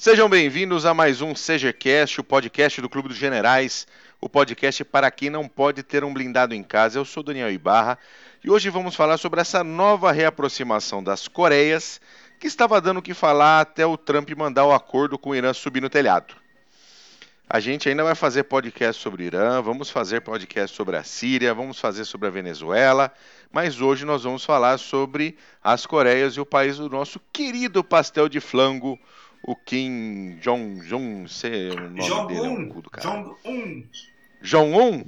Sejam bem-vindos a mais um CGCast, o podcast do Clube dos Generais, o podcast para quem não pode ter um blindado em casa. Eu sou Daniel Ibarra e hoje vamos falar sobre essa nova reaproximação das Coreias que estava dando o que falar até o Trump mandar o acordo com o Irã subir no telhado. A gente ainda vai fazer podcast sobre o Irã, vamos fazer podcast sobre a Síria, vamos fazer sobre a Venezuela, mas hoje nós vamos falar sobre as Coreias e o país do nosso querido pastel de flango, o Kim Jong-un, sei o nome Jong dele é um cu do cara. Jong Un. Jong-un?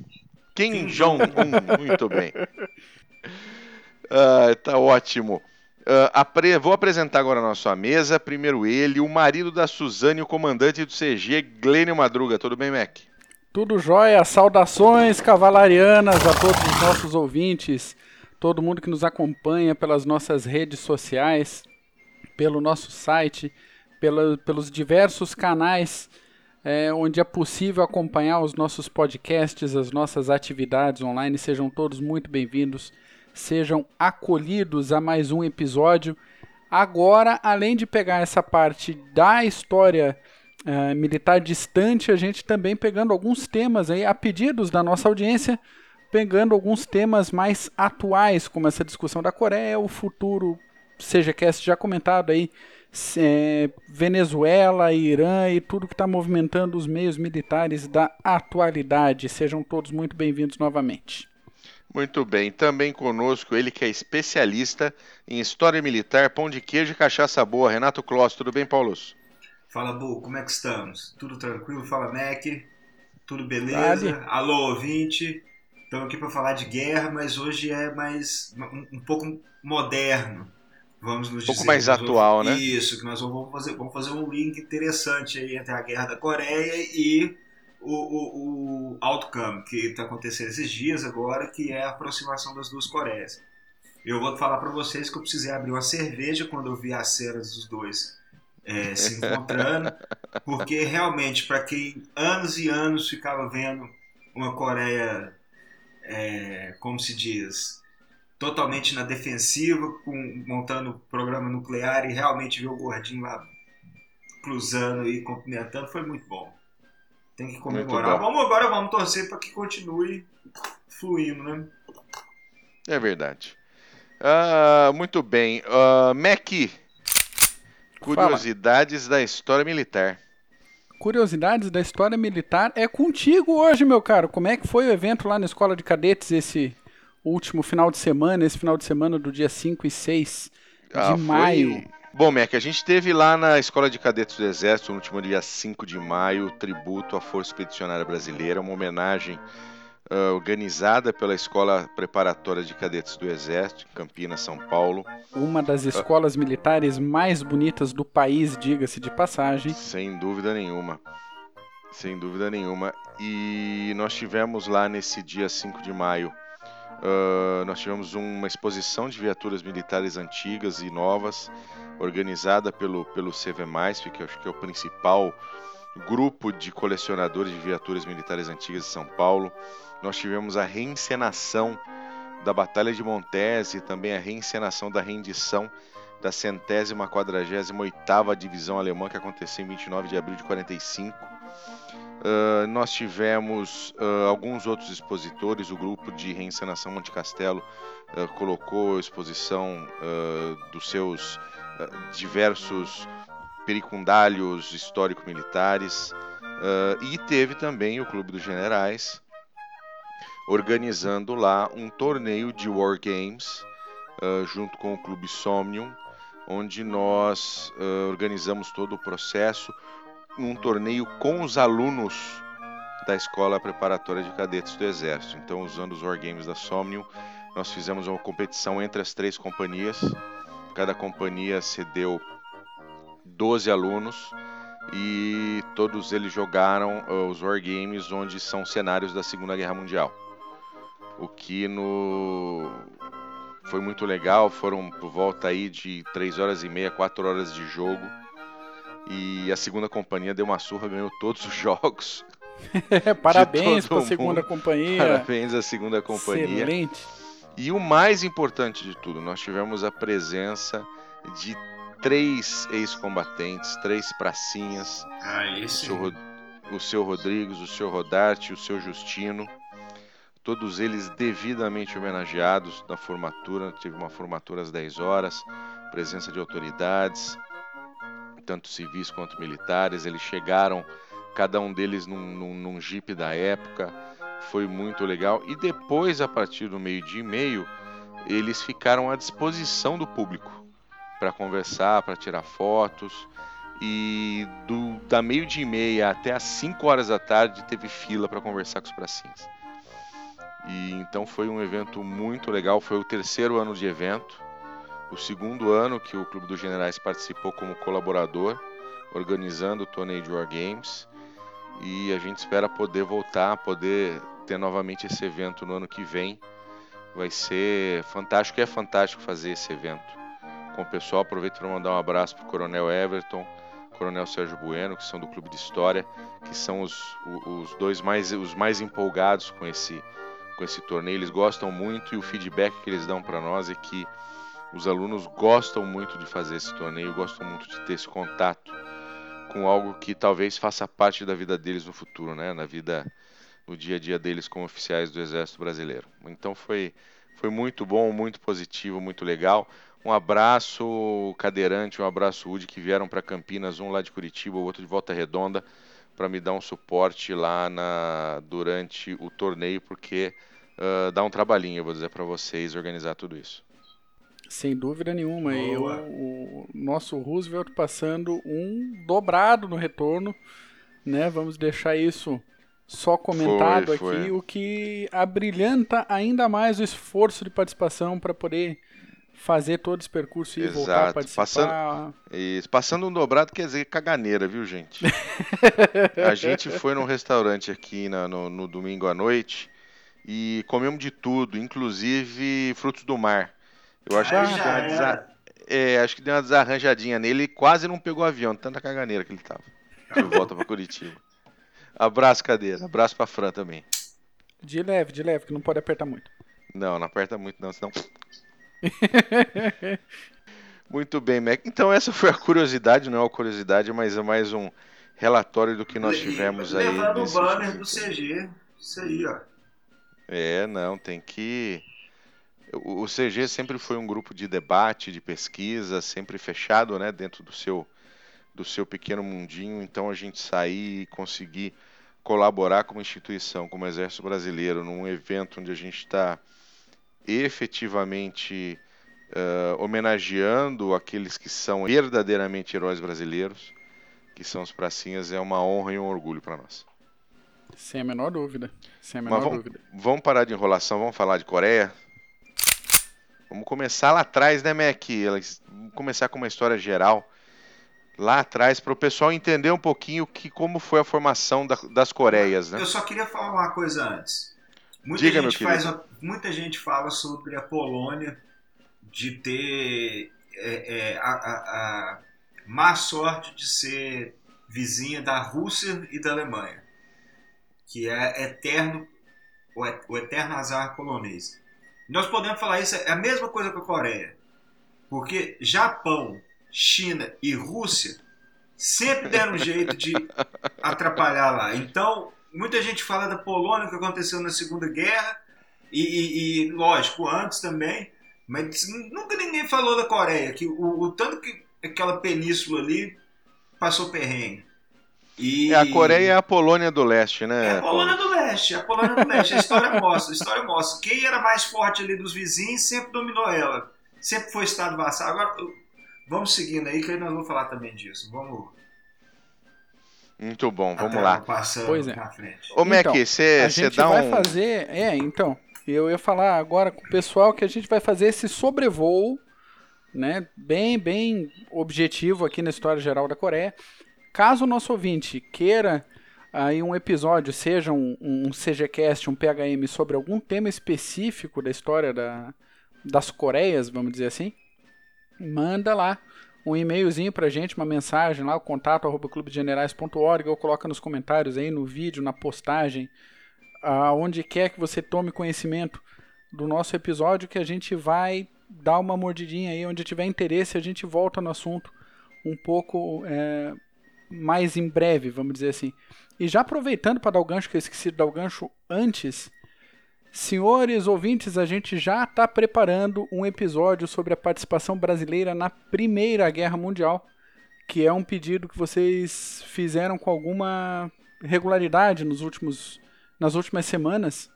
Kim Jong-un, muito bem. Ah, tá ótimo. Ah, apre- Vou apresentar agora a nossa mesa. Primeiro ele, o marido da Suzane, o comandante do CG, Glênio Madruga. Tudo bem, Mac? Tudo jóia, saudações cavalarianas a todos os nossos ouvintes, todo mundo que nos acompanha pelas nossas redes sociais, pelo nosso site, pela- pelos diversos canais é, onde é possível acompanhar os nossos podcasts, as nossas atividades online. Sejam todos muito bem-vindos, sejam acolhidos a mais um episódio. Agora, além de pegar essa parte da história eh, militar distante, a gente também pegando alguns temas aí, a pedidos da nossa audiência, pegando alguns temas mais atuais, como essa discussão da Coreia, o futuro, seja cast já comentado aí, eh, Venezuela, Irã e tudo que está movimentando os meios militares da atualidade. Sejam todos muito bem-vindos novamente. Muito bem. Também conosco ele que é especialista em história militar, pão de queijo e cachaça boa, Renato Kloss. Tudo bem, Paulo? Fala, Bu, como é que estamos? Tudo tranquilo? Fala, Mac. Tudo beleza? Vale. Alô, ouvinte. Estamos aqui para falar de guerra, mas hoje é mais um, um pouco moderno. Vamos nos Um pouco dizer mais atual, vamos- né? Isso, que nós vamos fazer, vamos fazer um link interessante aí entre a guerra da Coreia e o, o, o outcome que está acontecendo esses dias agora, que é a aproximação das duas Coreias. Eu vou falar para vocês que eu precisei abrir uma cerveja quando eu vi as cenas dos dois é, se encontrando, porque realmente, para quem anos e anos ficava vendo uma Coreia, é, como se diz, totalmente na defensiva, com, montando programa nuclear e realmente ver o gordinho lá cruzando e cumprimentando, foi muito bom. Tem que comemorar. Vamos agora, vamos torcer para que continue fluindo, né? É verdade. Ah, muito bem. Ah, Mac, curiosidades da história militar. Curiosidades da história militar é contigo hoje, meu caro. Como é que foi o evento lá na Escola de Cadetes esse último final de semana, esse final de semana do dia 5 e 6 de Ah, foi- maio? Bom, Mac, a gente teve lá na Escola de Cadetes do Exército, no último dia 5 de maio, tributo à Força Expedicionária Brasileira, uma homenagem ah, organizada pela Escola Preparatória de Cadetes do Exército, em Campinas, São Paulo. Uma das escolas militares mais bonitas do país, diga-se de passagem. Sem dúvida nenhuma. Sem dúvida nenhuma. E nós tivemos lá nesse dia 5 de maio, ah, nós tivemos uma exposição de viaturas militares antigas e novas, organizada pelo, pelo CVMAISP, que acho que é o principal grupo de colecionadores de viaturas militares antigas de São Paulo. Nós tivemos a reencenação da Batalha de Montes e também a reencenação da rendição da centésima quadragésima oitava divisão alemã que aconteceu em 29 de abril de 45. Ah, nós tivemos ah, alguns outros expositores, o grupo de reencenação Monte Castelo ah, colocou a exposição dos seus diversos pericundálios histórico-militares e teve também o Clube dos Generais organizando lá um torneio de War Games junto com o Clube Somnium, onde nós organizamos todo o processo num torneio com os alunos da Escola Preparatória de Cadetes do Exército. Então, usando os War Games da Somnium, nós fizemos uma competição entre as três companhias. Cada companhia cedeu 12 alunos e todos eles jogaram ah, os War Games onde são cenários da Segunda Guerra Mundial. O que no foi muito legal, foram por volta aí de 3 horas e meia, 4 horas de jogo. E a segunda companhia deu uma surra, ganhou todos os jogos. Parabéns para a segunda companhia. Parabéns à segunda companhia. Excelente. E o mais importante de tudo, nós tivemos a presença de três ex-combatentes, três pracinhas. Ah, esse. O seu, o seu Rodrigues, o seu Rodarte, o seu Justino. Todos eles devidamente homenageados na formatura. Tive uma formatura às 10 horas, presença de autoridades, tanto civis quanto militares. Eles chegaram, cada um deles num, num, num da época. Foi muito legal. E depois, a partir do meio-dia e meio, eles ficaram à disposição do público para conversar, para tirar fotos. E do, da meio-dia e meia até as 5 horas da tarde teve fila para conversar com os pracinhas. E então foi um evento muito legal. Foi o terceiro ano de evento, o segundo ano que o Clube dos Generais participou como colaborador, organizando o torneio de War Games. E a gente espera poder voltar, poder ter novamente esse evento no ano que vem. Vai ser fantástico, é fantástico fazer esse evento com o pessoal. Aproveito para mandar um abraço para o Coronel Everton, Coronel Sérgio Bueno, que são do Clube de História, que são os, os dois mais, os mais empolgados com esse, com esse torneio. Eles gostam muito e o feedback que eles dão para nós é que os alunos gostam muito de fazer esse torneio, gostam muito de ter esse contato com algo que talvez faça parte da vida deles no futuro, né? Na vida, no dia a dia deles como oficiais do Exército Brasileiro. Então foi, foi muito bom, muito positivo, muito legal. Um abraço Cadeirante, um abraço Udi, que vieram para Campinas, um lá de Curitiba, o outro de Volta Redonda, para me dar um suporte lá na, durante o torneio, porque uh, dá um trabalhinho, eu vou dizer para vocês, organizar tudo isso. Sem dúvida nenhuma. E o, o, nosso Roosevelt passando um dobrado no retorno, né? Vamos deixar isso só comentado foi, aqui, foi. o que abrilhanta ainda mais o esforço de participação para poder fazer todo esse percurso e Exato. voltar a participar. Passando, isso. Passando um dobrado quer dizer caganeira, viu, gente? a gente foi num restaurante aqui na, no, no, domingo à noite e comemos de tudo, inclusive frutos do mar. Eu acho ah, que deu uma desa... é, acho que deu uma desarranjadinha nele e quase não pegou avião, tanta caganeira que ele tava. De volta para Curitiba. Abraço, cadeira. Abraço pra Fran também. De leve, de leve, que não pode apertar muito. Não, não aperta muito não, senão Muito bem, Mac. Então essa foi a curiosidade, não é uma curiosidade, mas é mais um relatório do que nós tivemos aí. Levando o banner do CG, isso aí, ó. É, não, tem que. O CG sempre foi um grupo de debate, de pesquisa, sempre fechado, né, dentro do seu do seu pequeno mundinho. Então a gente sair e conseguir colaborar como instituição, como Exército Brasileiro, num evento onde a gente está efetivamente uh, homenageando aqueles que são verdadeiramente heróis brasileiros, que são os pracinhas, é uma honra e um orgulho para nós. Sem a menor dúvida. Sem a menor vamos, dúvida. Vamos parar de enrolação, vamos falar de Coreia. Vamos começar lá atrás, né, Mac? Vamos começar com uma história geral lá atrás para o pessoal entender um pouquinho que como foi a formação da, das Coreias, né? Eu só queria falar uma coisa antes. Muita Diga, gente faz, muita gente fala sobre a Polônia de ter é, é, a, a, a má sorte de ser vizinha da Rússia e da Alemanha, que é eterno o, o eterno azar polonês. Nós podemos falar isso é a mesma coisa com a Coreia, porque Japão, China e Rússia sempre deram um jeito de atrapalhar lá. Então muita gente fala da Polônia, que aconteceu na Segunda Guerra, e, e, e, lógico, antes também, mas nunca ninguém falou da Coreia, que o, o tanto que aquela península ali passou perrengue. E... É, a Coreia é a Polônia do Leste, né? É a Polônia Leste, a Polônia do Leste. A história mostra, a história mostra. Quem era mais forte ali dos vizinhos sempre dominou ela. Sempre foi Estado vassal. Agora, vamos seguindo aí, que aí nós vamos falar também disso. Vamos muito bom, vamos lá. Pois é. Ô, Mac, você então, dá vai fazer. É, então. Eu ia falar agora com o pessoal que a gente vai fazer esse sobrevoo, né? Bem, bem objetivo aqui na história geral da Coreia. Caso o nosso ouvinte queira aí um episódio, seja um, um CGCast, um PHM sobre algum tema específico da história da, das Coreias, vamos dizer assim, manda lá um e-mailzinho pra gente, uma mensagem lá, o contato arroba clubegenerais.org ou coloca nos comentários aí no vídeo, na postagem, aonde quer que você tome conhecimento do nosso episódio que a gente vai dá uma mordidinha aí, onde tiver interesse, a gente volta no assunto um pouco é, mais em breve, vamos dizer assim. E já aproveitando para dar o gancho, que eu esqueci de dar o gancho antes, senhores ouvintes, a gente já está preparando um episódio sobre a participação brasileira na Primeira Guerra Mundial, que é um pedido que vocês fizeram com alguma regularidade nos últimos, nas últimas semanas,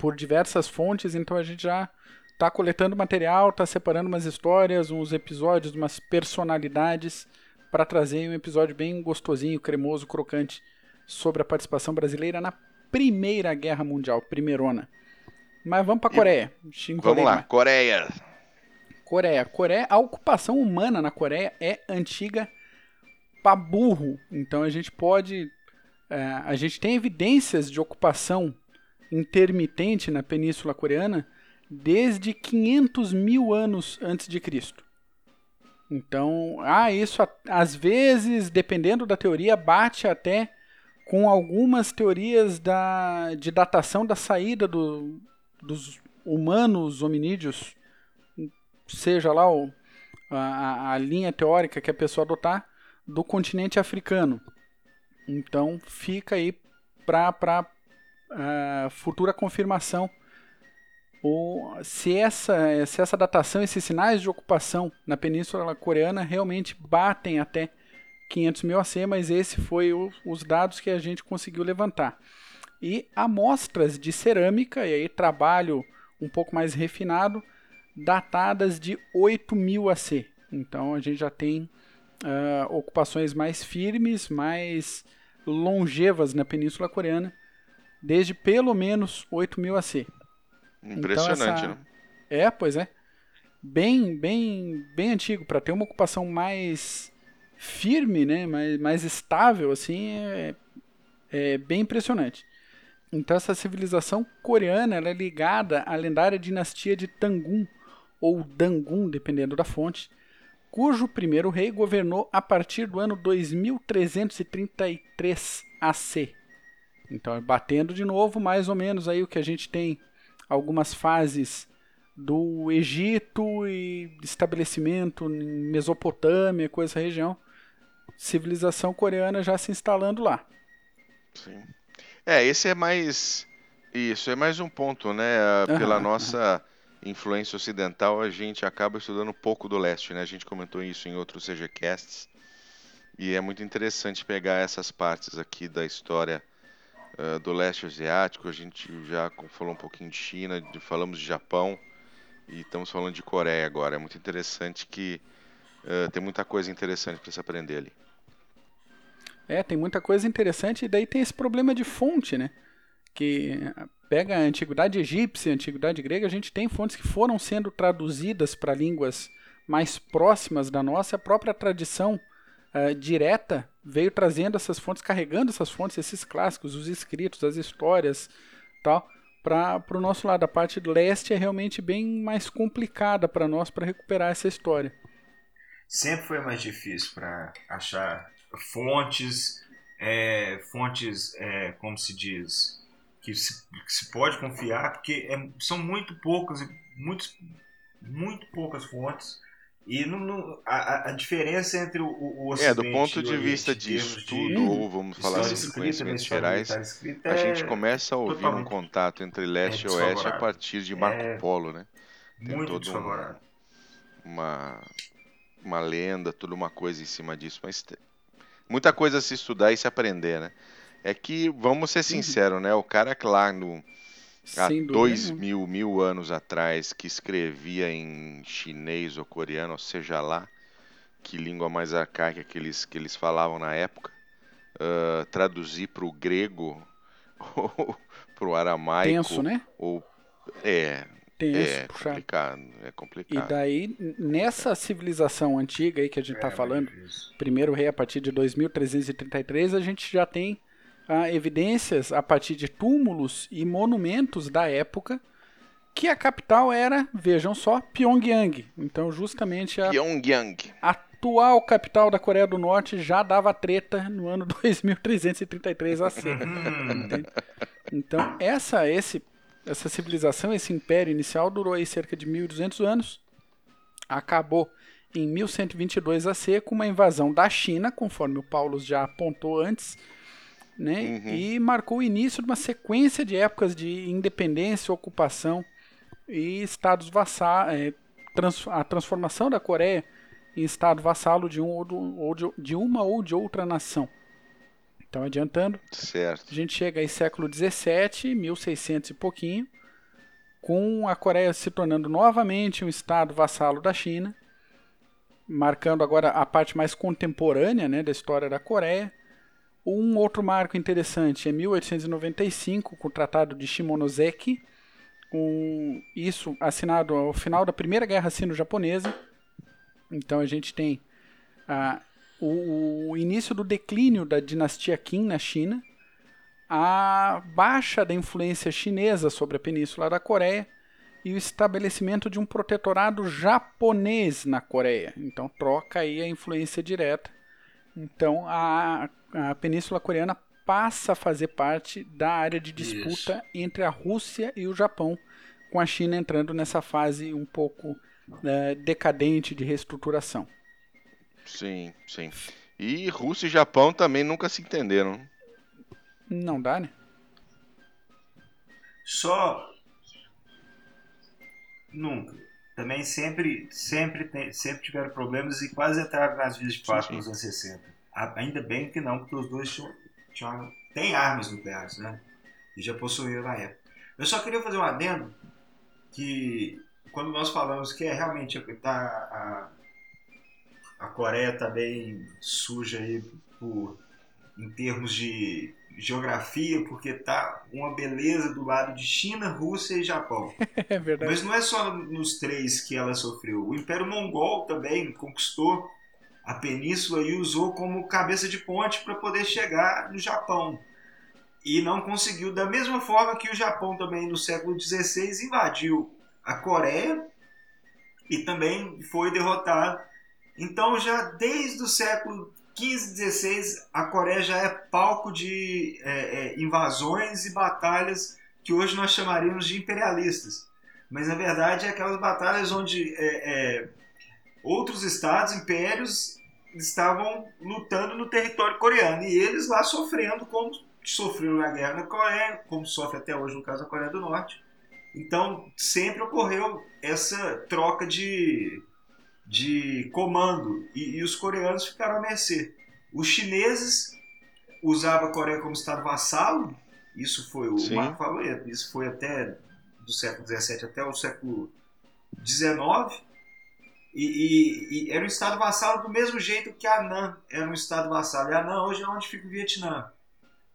por diversas fontes, então a gente já está coletando material, está separando umas histórias, uns episódios, umas personalidades para trazer um episódio bem gostosinho, cremoso, crocante sobre a participação brasileira na Primeira Guerra Mundial, primeirona. Mas vamos para Coreia. Vamos lá, Coreia. Coreia. Coreia, a ocupação humana na Coreia é antiga para burro. Então a gente pode, é, a gente tem evidências de ocupação intermitente na Península Coreana desde 500 mil anos antes de Cristo. Então, ah, isso às vezes, dependendo da teoria, bate até com algumas teorias da, de datação da saída do, dos humanos hominídeos, seja lá o, a, a linha teórica que a pessoa adotar, do continente africano. Então, fica aí para uh, futura confirmação ou se essa, se essa datação, esses sinais de ocupação na Península Coreana realmente batem até 500 mil AC, mas esse foi o, os dados que a gente conseguiu levantar. E amostras de cerâmica, e aí trabalho um pouco mais refinado, datadas de 8 mil AC. Então a gente já tem uh, ocupações mais firmes, mais longevas na Península Coreana, desde pelo menos 8 mil AC. Impressionante, então, essa... né? É, pois é. Bem, bem, bem antigo. Para ter uma ocupação mais firme, né? mais, mais estável, assim, é, é bem impressionante. Então, essa civilização coreana é ligada à lendária dinastia de Tangun, ou Dangun, dependendo da fonte, cujo primeiro rei governou a partir do ano 2333 AC. Então, batendo de novo mais ou menos aí o que a gente tem algumas fases do Egito e estabelecimento em Mesopotâmia, com essa região, civilização coreana já se instalando lá. Sim. É, esse é mais isso é mais um ponto, né? Pela uhum, nossa influência ocidental, a gente acaba estudando pouco do leste, né? A gente comentou isso em outros CGcasts. E é muito interessante pegar essas partes aqui da história uh, do leste asiático. A gente já falou um pouquinho de China, de, falamos de Japão e estamos falando de Coreia agora. É muito interessante que uh, tem muita coisa interessante para se aprender ali. É, tem muita coisa interessante e daí tem esse problema de fonte, né? Que pega a antiguidade egípcia, a antiguidade grega, a gente tem fontes que foram sendo traduzidas para línguas mais próximas da nossa, a própria tradição uh, direta veio trazendo essas fontes, carregando essas fontes, esses clássicos, os escritos, as histórias, tal, para o nosso lado. A parte leste é realmente bem mais complicada para nós para recuperar essa história. Sempre foi mais difícil para achar fontes, é, fontes, é, como se diz, que se, que se pode confiar, porque é, são muito poucas, muito, muito poucas fontes e no, no, a, a, diferença entre o, o Ocidente É, do ponto de vista de estudo, de, ou vamos falar assim, de conhecimentos gerais, a gente começa a ouvir um contato entre leste é e oeste a partir de Marco é Polo, né? Tem muito todo um, uma, uma lenda, toda uma coisa em cima disso, mas tem muita coisa a se estudar e se aprender, né? É que, vamos ser sinceros, né? O cara que lá no há dois mil, mil anos atrás que escrevia em chinês ou coreano, ou seja lá, que língua mais arcaica que eles, que eles falavam na época, uh, traduzir para o grego ou para o aramaico. Tenso, né? Ou, é, Tenso, é puxar. complicado, é complicado. E daí, nessa civilização antiga aí que a gente está é, falando, primeiro rei a partir de 2333, a gente já tem ah, evidências a partir de túmulos e monumentos da época que a capital era, vejam só, Pyongyang. Então, justamente a Pyongyang. atual capital da Coreia do Norte já dava treta no ano 2333 AC. então, essa esse essa civilização, esse império inicial durou aí cerca de 1.200 anos. Acabou em 1122 AC com uma invasão da China, conforme o Paulo já apontou antes, né? Uhum. E marcou o início de uma sequência de épocas de independência, ocupação e estados vassalos, é, trans, a transformação da Coreia em estado vassalo de, um ou, do, ou de, de, uma ou de outra nação. Então, adiantando, certo. a gente chega aí século 17, 1600 e pouquinho, com a Coreia se tornando novamente um estado vassalo da China, marcando agora a parte mais contemporânea né, da história da Coreia. Um outro marco interessante é 1895, com o Tratado de Shimonoseki, com isso assinado ao final da Primeira Guerra Sino-Japonesa. Então a gente tem ah, o, o, início do declínio da dinastia Qin na China, a baixa da influência chinesa sobre a Península da Coreia e o estabelecimento de um protetorado japonês na Coreia. Então troca aí a influência direta. Então a, a Península Coreana passa a fazer parte da área de disputa Isso. entre a Rússia e o Japão, com a China entrando nessa fase um pouco né, decadente de reestruturação. Sim, sim. E Rússia e Japão também nunca se entenderam. Não dá, né? Só Nunca. Também sempre, sempre, tem, sempre tiveram problemas e quase entraram nas vias de fato nos anos 60. Ainda bem que não, porque os dois tinham, tinham têm armas nucleares, né? E já possuíram na época. Eu só queria fazer um adendo que quando nós falamos que é realmente tá, a, a Coreia está bem suja aí por, em termos de geografia, porque tá uma beleza do lado de China, Rússia e Japão. É verdade. Mas não é só nos três que ela sofreu. O Império Mongol também conquistou a península e usou como cabeça de ponte para poder chegar no Japão. E não conseguiu, da mesma forma que o Japão também no século XVI invadiu a Coreia e também foi derrotado. Então, já desde o século 15, 16, a Coreia já é palco de é, é, invasões e batalhas que hoje nós chamaríamos de imperialistas. Mas na verdade é aquelas batalhas onde é, é outros estados, impérios, estavam lutando no território coreano e eles lá sofrendo como sofreram na guerra na Coreia, como sofre até hoje no caso da Coreia do Norte. Então sempre ocorreu essa troca de de comando e, e os coreanos ficaram à mercê. Os chineses usavam a Coreia como estado vassalo, isso foi o Sim. Marco falou, isso foi até do século XVII até o século XIX, e, e, e, era um estado vassalo do mesmo jeito que Anã era um estado vassalo. E Anã hoje é onde fica o Vietnã.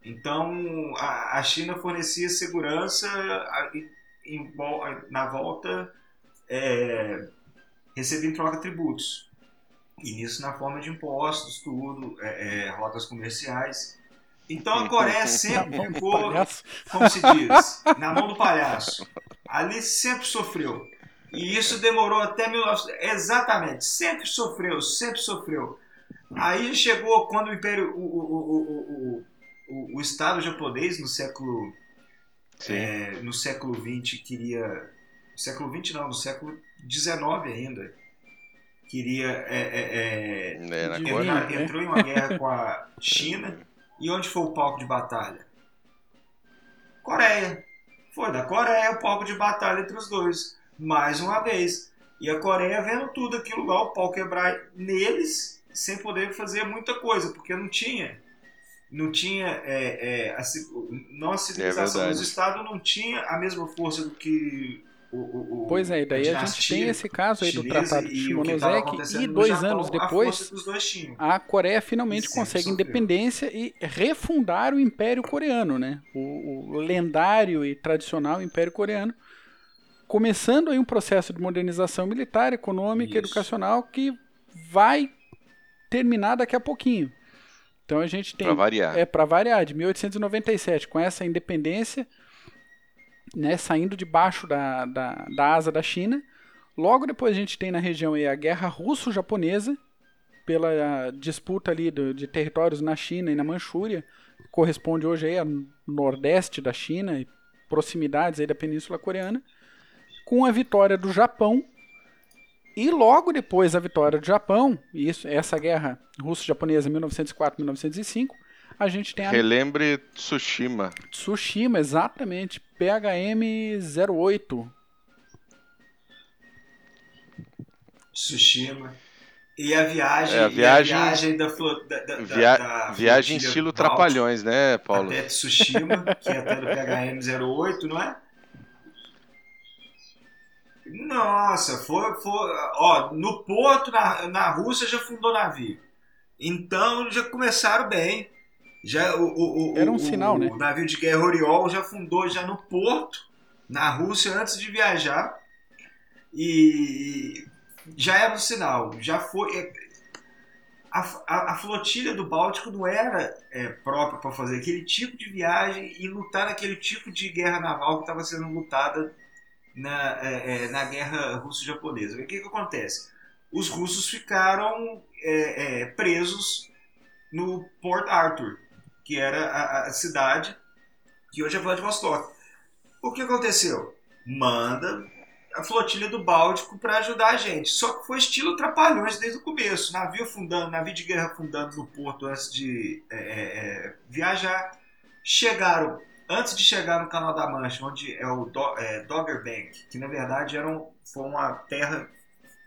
Então a, a China fornecia segurança em, em, na volta é, recebia em troca tributos. E nisso na forma de impostos, tudo, é, é, rotas comerciais. Então a Coreia sempre ficou, como se diz, na mão do palhaço. Ali sempre sofreu. E isso demorou até 1900. Exatamente, sempre sofreu, sempre sofreu. Aí chegou quando o Império, o, o, o, o, o Estado japonês no século é, no século XX queria século XX não, no século XIX ainda, queria é, é, é, é entrar, entrou em uma guerra com a China e onde foi o palco de batalha? Coreia. Foi da Coreia o palco de batalha entre os dois, mais uma vez. E a Coreia vendo tudo aquilo lá, o pau quebrar neles, sem poder fazer muita coisa, porque não tinha não tinha é, é, a, não a civilização é dos estados não tinha a mesma força do que o, o, pois é, e daí a, gente tem esse caso aí do Tratado de Shimonoseki e dois Japão, anos depois a, a Coreia finalmente consegue sofreu. independência e refundar o Império Coreano, né? O, o, lendário e tradicional Império Coreano, começando aí um processo de modernização militar, econômica, Isso. educacional que vai terminar daqui a pouquinho. Então a gente tem pra variar. é para variar de 1897 com essa independência né, saindo debaixo da, da, da asa da China. Logo depois a gente tem na região aí a guerra russo-japonesa, pela disputa ali do, de territórios na China e na Manchúria, corresponde hoje aí ao nordeste da China e proximidades aí da Península Coreana, com a vitória do Japão e logo depois da vitória do Japão, isso, essa guerra russo-japonesa 1904-1905, a gente tem a Relembre Tsushima. Tsushima, exatamente, PHM-08. Tsushima. E a viagem, É, a e viagem- viagem da, flo, da, da, Via- da viagem estilo Trapalhões, né, Paulo? Até Tsushima, que é até do PHM-08, não é? Nossa, foi, foi. Ó, no porto, na, na Rússia, já fundou navio. Então já começaram bem. Já, o, o, o, Era um o- sinal, né? O navio de guerra Oriol já fundou já no porto, na Rússia, antes de viajar. E já era um sinal. Já foi. é, A, a, a flotilha do Báltico não era é, própria para fazer aquele tipo de viagem e lutar naquele tipo de guerra naval que estava sendo lutada na, é, é, na guerra russo-japonesa. O que, que acontece? Os russos ficaram é, é, presos no Port Arthur, que era a, a cidade que hoje é Vladivostok. O que aconteceu? Manda a flotilha do Báltico para ajudar a gente. Só que foi estilo trapalhões desde o começo. Navio fundando, navio de guerra fundando no porto antes de é, é, é, viajar. Chegaram, antes de chegar no Canal da Mancha, onde é o Do, é, Dogger Bank, que na verdade era um, foi uma terra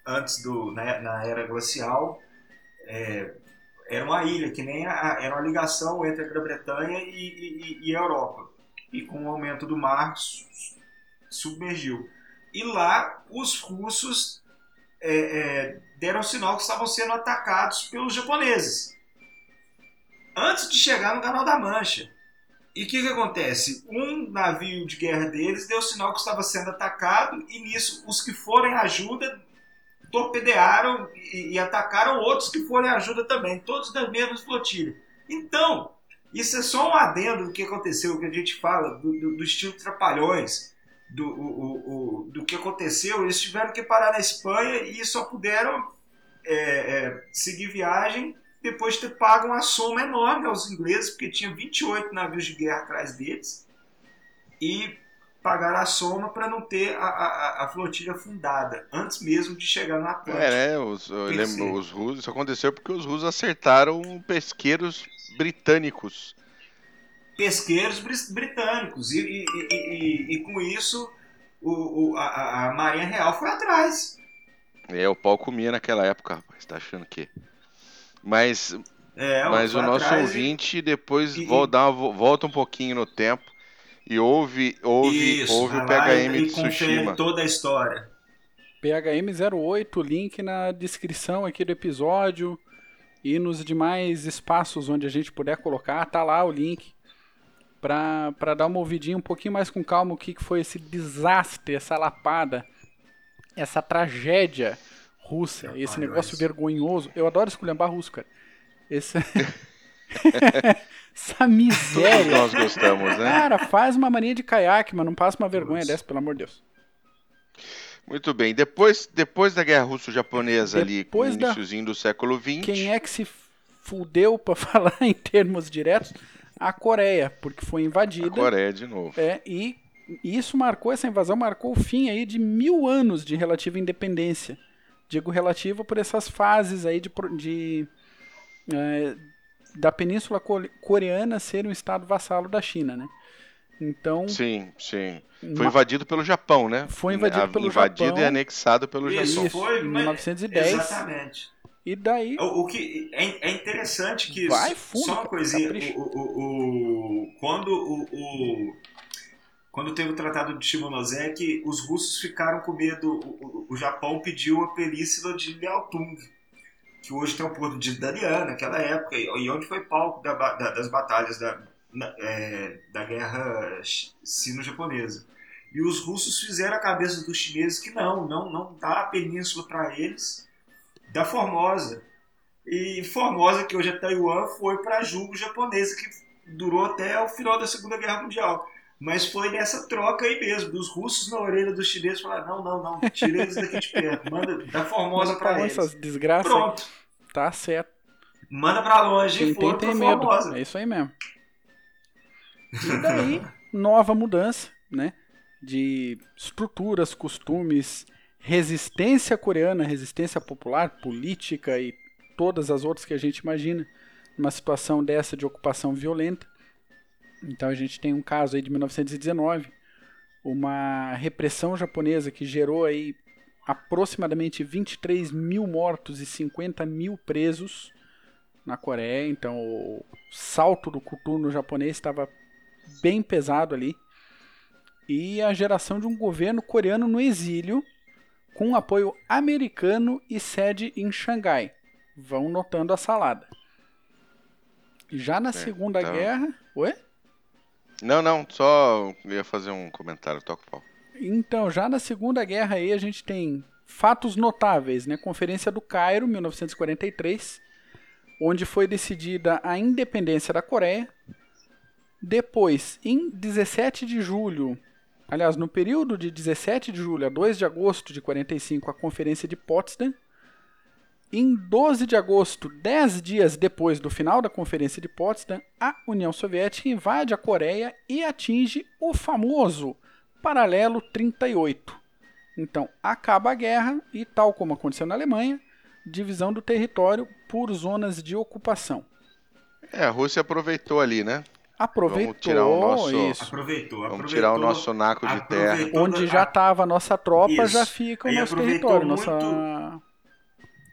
antes do na, na era glacial. Era uma ilha, que nem a, era uma ligação entre a Grã-Bretanha e, e- e a Europa. E com o aumento do mar, su- submergiu. E lá os russos é, é, deram sinal que estavam sendo atacados pelos japoneses. Antes de chegar no Canal da Mancha. E o que, que acontece? Um navio de guerra deles deu sinal que estava sendo atacado, e nisso os que foram em ajuda torpedearam e, e atacaram outros que foram em ajuda também, todos da mesma flotilha. Então, isso é só um adendo do que aconteceu, que a gente fala, do, do- do estilo Trapalhões, do, o, o- do que aconteceu. Eles tiveram que parar na Espanha e só puderam é, é, seguir viagem depois de ter pago uma soma enorme aos ingleses, porque tinha 28 navios de guerra atrás deles, e pagaram a soma para não ter a, a, a flotilha fundada, antes mesmo de chegar no Atlântico. É, né? Os, eu lembro, ser. os russos, isso aconteceu porque os russos acertaram pesqueiros britânicos. pesqueiros britânicos. E, e- e- e- com isso, o, o- a- a, Marinha Real foi atrás. É, o pau comia naquela época, rapaz. Tá achando que. Mas, É, mas o nosso ouvinte depois volta um pouquinho no tempo e ouve, ouve, Isso, ouve o PHM e de Tsushima. toda a história. PHM08, link na descrição aqui do episódio e nos demais espaços onde a gente puder colocar, tá lá o link pra, pra dar uma ouvidinha um pouquinho mais com calma o que, que foi esse desastre, essa lapada, essa tragédia russa, Trapalhões. esse negócio vergonhoso. Eu adoro esculhambar russo, cara. Esse... essa Todos miséria. nós gostamos, né? Cara, faz uma mania de caiaque, mas não passa uma vergonha Nossa. dessa, pelo amor de Deus. Muito bem. Depois, depois da Guerra Russo-Japonesa ali, no da- iníciozinho do século XX, Quem é que se fudeu, pra falar em termos diretos? A Coreia, porque foi a invadida. Coreia de novo. É, e isso marcou, essa invasão marcou o fim aí de mil anos de relativa independência. Digo relativa por essas fases aí de, de é, da Península Co- Coreana ser um estado vassalo da China, né? Então, Sim, sim. Foi ma- invadido pelo Japão, né? Foi invadido pelo invadido Japão. e anexado pelo Isso, Japão. Isso, foi em mas- 1910. Exatamente. e daí O, o que é, é interessante que Vai fundo, só uma coisinha, o, o- o- quando o, o- quando teve o Tratado de Shimonoseki, os russos ficaram com medo. O, o- o Japão pediu a península de Liaotung, que hoje tem o porto de Dalian, naquela época, e onde foi palco da da- das batalhas da, na- é, da guerra sino-japonesa. E os russos fizeram a cabeça dos chineses que não, não, não dá a península para eles da Formosa. E Formosa, que hoje é Taiwan, foi para julgo japonesa, que durou até o final da Segunda Guerra Mundial. Mas foi nessa troca aí mesmo, dos russos na orelha dos chineses falaram: não, não, não, tira eles daqui de perto, manda da Formosa manda para pra eles. essas desgraças, Pronto, tá certo. manda para longe Quem e tem foram tem para medo. Formosa. É isso aí mesmo. E daí, nova mudança. né, de estruturas, costumes, resistência coreana, resistência popular, política e todas as outras que a gente imagina, numa situação dessa de ocupação violenta. Então a gente tem um caso aí de 1919, uma repressão japonesa que gerou aí aproximadamente 23 mil mortos e 50 mil presos na Coreia. Então o salto do coturno japonês estava bem pesado ali. E a geração de um governo coreano no exílio, com apoio americano e sede em Xangai. Vão notando a salada. Já na é, Segunda então... Guerra. Oi? Não, não, só ia fazer um comentário, toca o pau. Então, já na Segunda Guerra aí a gente tem fatos notáveis, né? Conferência do Cairo, 1943, onde foi decidida a independência da Coreia. Depois, em 17 de julho, aliás, no período de 17 de julho a 2 de agosto de 45, a Conferência de Potsdam. Em 12 de agosto, 10 dias depois do final da Conferência de Potsdam, a União Soviética invade a Coreia e atinge o famoso Paralelo 38. Então, acaba a guerra e, tal como aconteceu na Alemanha, divisão do território por zonas de ocupação. É, a Rússia aproveitou ali, né? Aproveitou vamos tirar o nosso, isso. Aproveitou, vamos aproveitou, tirar o nosso naco de terra. Onde já estava a nossa tropa, isso. já fica o nosso território, muito... nossa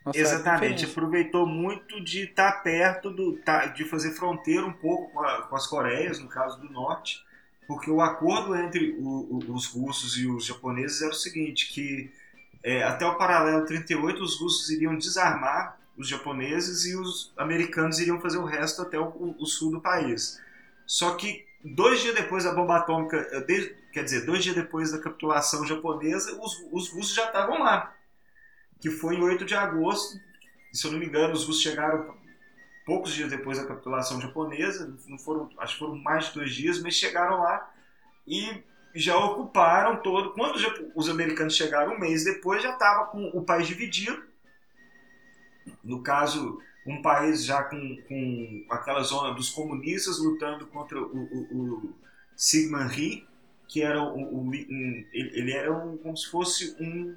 nossa Exatamente, aproveitou muito de estar tá perto do. Tá, de fazer fronteira um pouco com, a, com, as Coreias, no caso do norte, porque o acordo entre o, o, os russos e os japoneses era o seguinte: que é, até o paralelo 38 os russos iriam desarmar os japoneses e os americanos iriam fazer o resto até o, o sul do país. Só que dois dias depois da bomba atômica, eh, quer dizer, dois dias depois da capitulação japonesa, os, os russos já estavam lá que foi em 8 de agosto. Se eu não me engano, os russos chegaram poucos dias depois da capitulação japonesa, não foram, acho que foram mais de dois dias, mas chegaram lá e já ocuparam todo. Quando os americanos chegaram um mês depois, já estava com o país dividido. No caso, um país já com, com aquela zona dos comunistas lutando contra o, o, o Sigmund Rhee, que era o um, ele era um, como se fosse um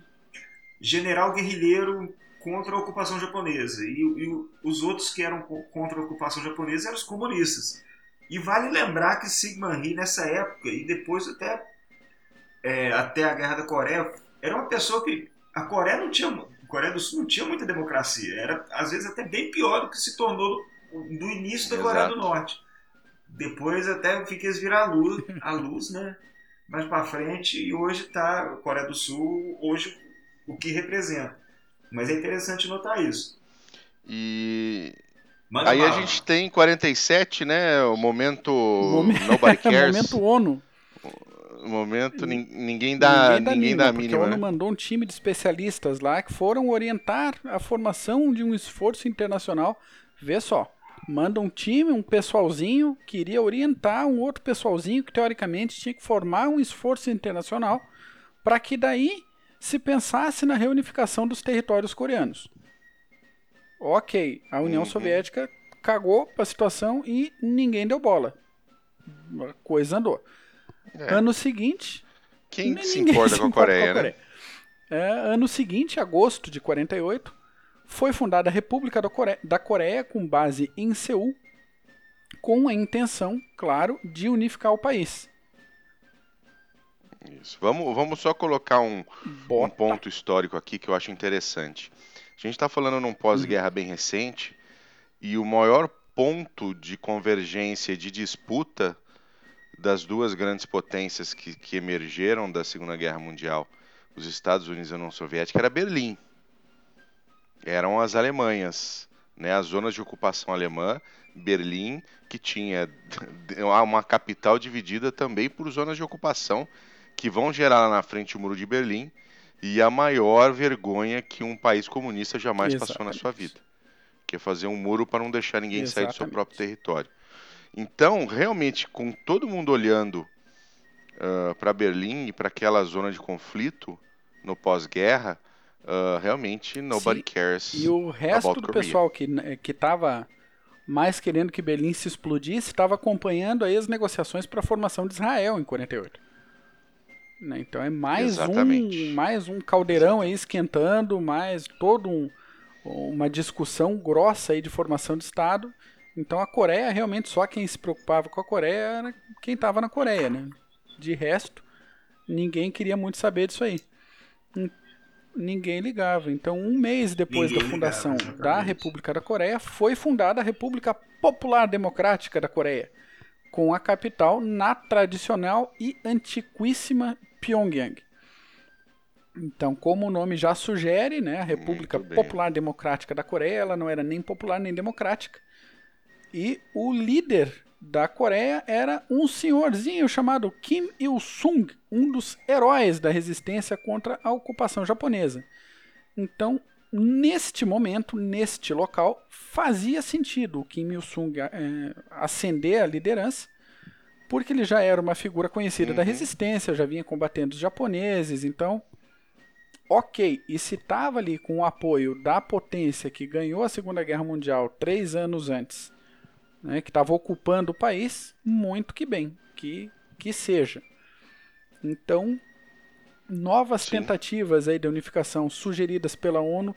general guerrilheiro contra a ocupação japonesa. E, e, os outros que eram contra a ocupação japonesa eram os comunistas. E vale lembrar que Sigmund Rhee, nessa época, e depois até, é, até a Guerra da Coreia, era uma pessoa que. A Coreia não tinha. A Coreia do Sul não tinha muita democracia. Era, às vezes, até bem pior do que se tornou do início da Exato. Coreia do Norte. Depois até fica virar a luz, a luz né? mais para frente, e hoje está a Coreia do Sul, hoje o que representa. Mas é interessante notar isso. E Manda aí a gente tem 47, né? O momento Momen... Nobody Cares. momento ONU. O momento ninguém dá ninguém dá, ninguém dá mínima. Porque a ONU né? mandou um time de especialistas lá que foram orientar a formação de um esforço internacional. Vê só, manda um time, um pessoalzinho que iria orientar um outro pessoalzinho que teoricamente tinha que formar um esforço internacional para que daí se pensasse na reunificação dos territórios coreanos. Ok, a União uhum. Soviética cagou para a situação e ninguém deu bola. A coisa andou. É. Ano seguinte. Quem se importa com a Coreia, com a Coreia. né? É, ano seguinte, agosto de 48, foi fundada a República da Coreia, da Coreia com base em Seul, com a intenção, claro, de unificar o país. Isso. Vamos, vamos só colocar um, um ponto histórico aqui que eu acho interessante. A gente está falando num pós-guerra uhum. bem recente e o maior ponto de convergência de disputa das duas grandes potências que, que emergeram da Segunda Guerra Mundial, os Estados Unidos e a União Soviética, era Berlim. Eram as Alemanhas, né, as zonas de ocupação alemã, Berlim, que tinha uma capital dividida também por zonas de ocupação que vão gerar lá na frente o Muro de Berlim e a maior vergonha que um país comunista jamais Exatamente. passou na sua vida, que é fazer um muro para não deixar ninguém Exatamente. sair do seu próprio território. Então, realmente, com todo mundo olhando uh, para Berlim e para aquela zona de conflito no pós-guerra, uh, realmente nobody Sim. cares. E o resto do Korea. pessoal que que estava mais querendo que Berlim se explodisse estava acompanhando aí as negociações para a formação de Israel em 48. Né? Então é mais um, mais um caldeirão aí esquentando, mais todo um, uma discussão grossa aí de formação de Estado. Então a Coreia realmente só quem se preocupava com a Coreia era quem estava na Coreia, né? De resto, ninguém queria muito saber disso aí. Ninguém ligava. Então, um mês depois ninguém da fundação ligava, da República da Coreia, foi fundada a República Popular Democrática da Coreia, com a capital na tradicional e antiquíssima Pyongyang. Então, como o nome já sugere, né, a República Popular Democrática da Coreia, ela não era nem popular nem democrática. E o líder da Coreia era um senhorzinho chamado Kim Il-sung, um dos heróis da resistência contra a ocupação japonesa. Então, neste momento, neste local, fazia sentido o Kim Il-sung é, ascender à liderança, porque ele já era uma figura conhecida uhum. da resistência, já vinha combatendo os japoneses, então ok, e se estava ali com o apoio da potência que ganhou a Segunda Guerra Mundial três anos antes, né, que estava ocupando o país, muito que bem, que, que seja. Então, novas Sim. tentativas aí de unificação sugeridas pela ONU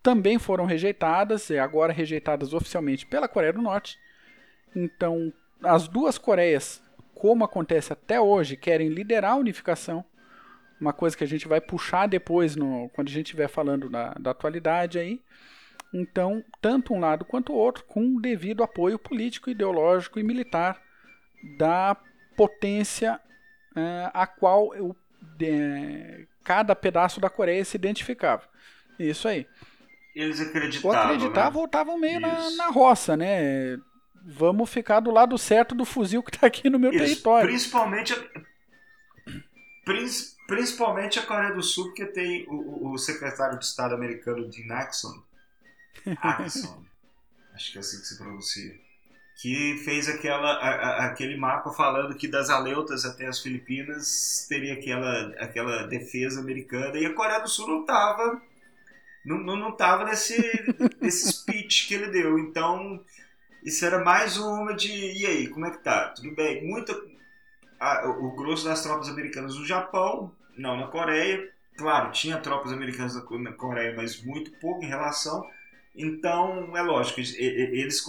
também foram rejeitadas, e agora rejeitadas oficialmente pela Coreia do Norte. Então, as duas Coreias, como acontece até hoje, querem liderar a unificação uma coisa que a gente vai puxar depois no, quando a gente estiver falando da, da atualidade aí. Então, tanto um lado quanto o outro, com devido apoio político, ideológico e militar da potência é, a qual o, de, cada pedaço da Coreia se identificava. Isso aí. Eles acreditavam. Ou acreditavam, né? estavam meio na, na roça, né? Vamos ficar do lado certo do fuzil que está aqui no meu Isso. território. Principalmente, Principalmente a Coreia do Sul, porque tem o, o secretário de Estado americano de Axon, acho que é assim que se pronuncia, que fez aquela, a, a, aquele mapa falando que das Aleutas até as Filipinas teria aquela, aquela defesa americana e a Coreia do Sul não estava não, não, não tava nesse, nesse speech que ele deu. Então, isso era mais uma de. E aí, como é que tá? Tudo bem? Muita, a, o grosso das tropas americanas no Japão, não na Coreia. Claro, tinha tropas americanas na Coreia, mas muito pouco em relação. Então, é lógico, eles.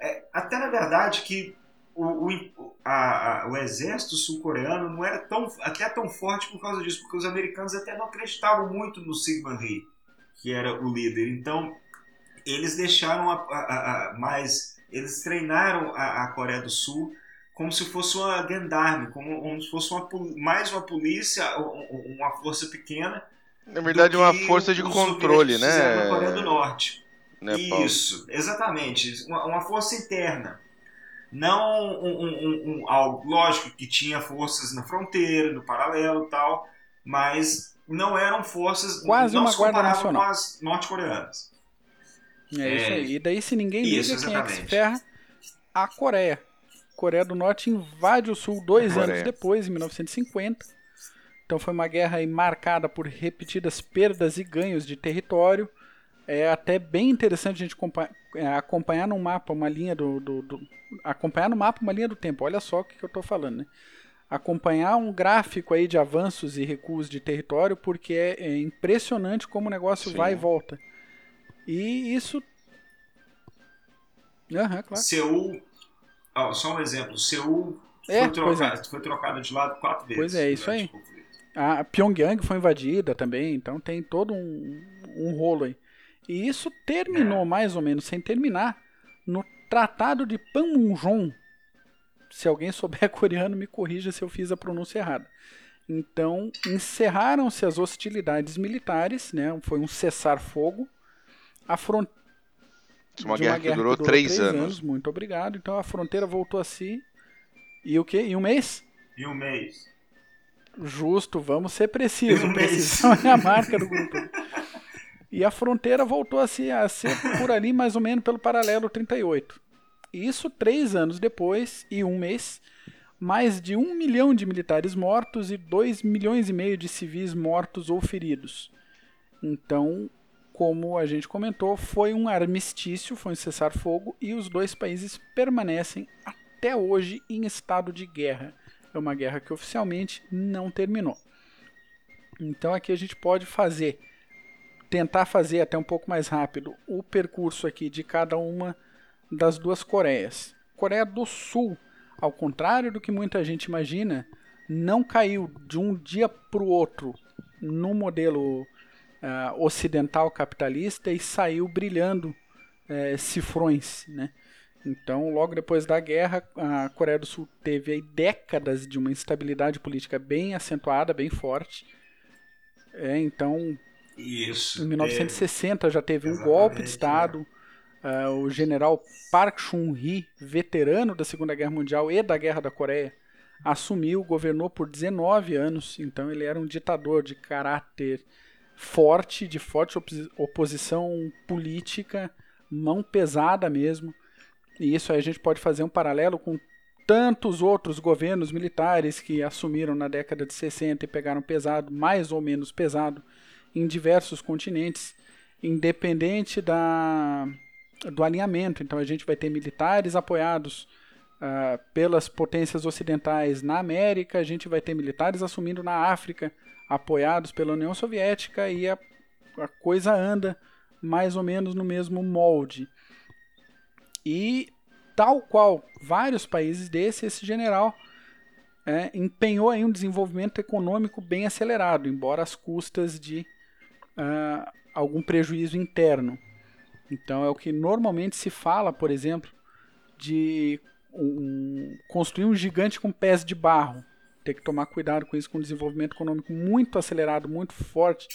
É, até na verdade que o, o, a, a, o exército sul-coreano não era tão, até tão forte por causa disso, porque os americanos até não acreditavam muito no Sigmund Rhee, que era o líder. Então, eles deixaram a, mais. Eles treinaram a Coreia do Sul como se fosse uma gendarme, como, como se fosse uma, mais uma polícia, uma força pequena. Na verdade, uma força de controle, né? Na Coreia do Norte. Né, Isso, exatamente. Uma, uma, força interna. Não um, um, um, algo, lógico que tinha forças na fronteira, no paralelo e tal, mas não eram forças. Quase não uma se guarda nacional. com as norte-coreanas. É, é, isso aí. E daí, se ninguém liga, isso, quem é que se ferra? A Coreia. Coreia do Norte invade o Sul dois anos depois, em 1950. Então foi uma guerra marcada por repetidas perdas e ganhos de território. É até bem interessante a gente é, acompanhar no mapa uma linha do, do, do, acompanhar no mapa uma linha do tempo. Olha só o que, eu estou falando, né? Acompanhar um gráfico aí de avanços e recuos de território, porque é, é impressionante como o negócio Sim. vai e volta. E isso. Uhum, claro. Seul Oh, só um exemplo, Seul é, foi, trocado, é. foi trocado de lado quatro vezes. Pois é, isso aí. A Pyongyang foi invadida também, então tem todo um, um rolo aí. E isso terminou é. mais ou menos, sem terminar, no Tratado de Panmunjom. Se alguém souber coreano, me corrija se eu fiz a pronúncia errada. Então, encerraram-se as hostilidades militares, né? foi um cessar-fogo. A fronteira uma, guerra, uma guerra, que durou, que durou três, três anos. anos. Muito obrigado. Então a fronteira voltou a si. E o quê? Em um mês? Em um mês. Justo, vamos ser precisos. Um Precisão é a marca do grupo. E a fronteira voltou a, a ser por ali, mais ou menos pelo paralelo 38. Isso três anos depois e um mês, mais de um milhão de militares mortos e dois milhões e meio de civis mortos ou feridos. Então, como a gente comentou, foi um armistício, foi um cessar-fogo e os dois países permanecem até hoje em estado de guerra. é uma guerra que oficialmente não terminou. Então aqui a gente pode fazer, tentar fazer até um pouco mais rápido o percurso aqui de cada uma das duas Coreias. Coreia do Sul, ao contrário do que muita gente imagina, não caiu de um dia para o outro no modelo uh, ocidental capitalista e saiu brilhando uh, cifrões, né? Então, logo depois da guerra, a Coreia do Sul teve aí décadas de uma instabilidade política bem acentuada, bem forte. É, então, Isso, em 1960 teve. já teve um golpe de né? Estado. Né? Uh, o general Park Chung-hee, veterano da Segunda Guerra Mundial e da Guerra da Coreia, assumiu, governou por 19 anos. Então, ele era um ditador de caráter forte, de forte oposição política, mão pesada mesmo. E isso aí a gente pode fazer um paralelo com tantos outros governos militares que assumiram na década de 60 e pegaram pesado, mais ou menos pesado, em diversos continentes, independente da, do alinhamento. Então a gente vai ter militares apoiados uh, pelas potências ocidentais na América, a gente vai ter militares assumindo na África, apoiados pela União Soviética, e a, a coisa anda mais ou menos no mesmo molde. E, tal qual vários países desse, esse general é, empenhou aí um desenvolvimento econômico bem acelerado, embora às custas de uh, algum prejuízo interno. Então é o que normalmente se fala, por exemplo, de um, construir um gigante com pés de barro. Ter que tomar cuidado com isso, com um desenvolvimento econômico muito acelerado, muito forte,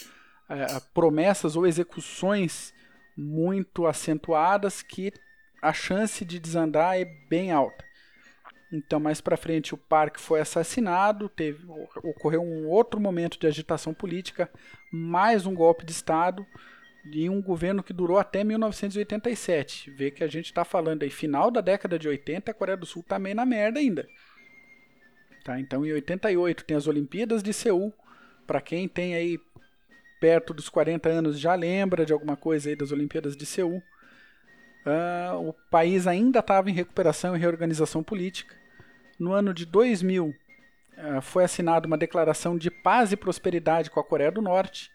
uh, promessas ou execuções muito acentuadas que a chance de desandar é bem alta. Então, mais para frente, o parque foi assassinado, teve, ocorreu um outro momento de agitação política, mais um golpe de Estado e um governo que durou até 1987. Vê que a gente está falando aí final da década de 80, a Coreia do Sul está meio na merda ainda. Tá, então, em 88 tem as Olimpíadas de Seul. Para quem tem aí perto dos 40 anos já lembra de alguma coisa aí das Olimpíadas de Seul. Uh, o país ainda estava em recuperação e reorganização política. No ano de 2000, uh, ah, foi assinada uma declaração de paz e prosperidade com a Coreia do Norte.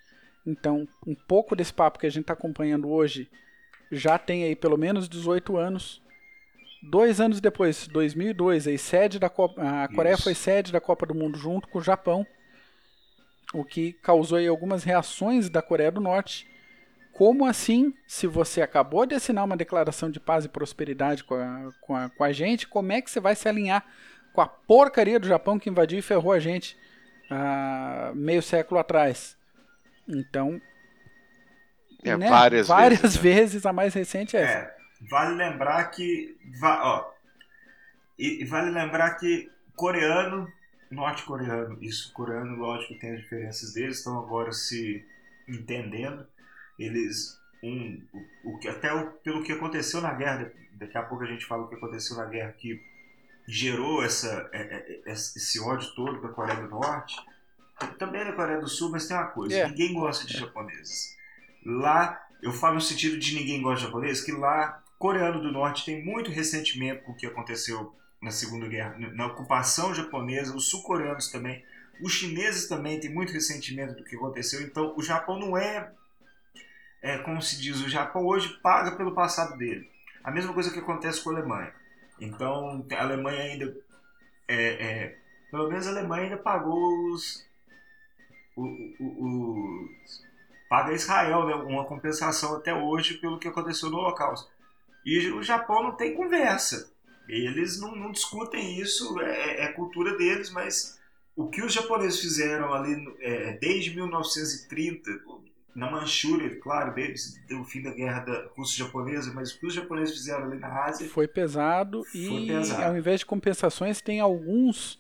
Então, um pouco desse papo que a gente está acompanhando hoje já tem aí pelo menos 18 anos. Dois anos depois, 2002, aí, sede da Copa, a Coreia Isso. foi sede da Copa do Mundo junto com o Japão, o que causou aí algumas reações da Coreia do Norte como assim, se você acabou de assinar uma declaração de paz e prosperidade com a, com a, com a gente, como é que você vai se alinhar com a porcaria do Japão que invadiu e ferrou a gente uh, meio século atrás? Então, é, né, várias, várias vezes, né? vezes, a mais recente é, é essa. Vale lembrar que. Ó, e, vale lembrar que coreano, norte-coreano, isso, coreano, lógico, tem as diferenças deles, estão agora se entendendo eles um, o, o que até o, pelo que aconteceu na guerra daqui a pouco a gente fala o que aconteceu na guerra que gerou essa é, é, é, esse ódio todo da Coreia do Norte também da Coreia do Sul mas tem uma coisa é. ninguém gosta de japoneses lá eu falo no sentido de ninguém gosta de japoneses que lá coreano do Norte tem muito ressentimento com o que aconteceu na Segunda Guerra na ocupação japonesa os sul-coreanos também os chineses também têm muito ressentimento do que aconteceu então o Japão não é é, como se diz, o Japão hoje paga pelo passado dele. A mesma coisa que acontece com a Alemanha. Então, a Alemanha ainda. É, é, pelo menos a Alemanha ainda pagou os. Os paga Israel né, uma compensação até hoje pelo que aconteceu no Holocausto. E o Japão não tem conversa. Eles não, não discutem isso, é, é, cultura deles, mas o que os japoneses fizeram ali é, desde 1930, na Manchúria, claro, desde o fim da guerra da russo-japonesa, mas o que os japoneses fizeram ali na Ásia foi pesado foi e pesado. ao invés de compensações tem alguns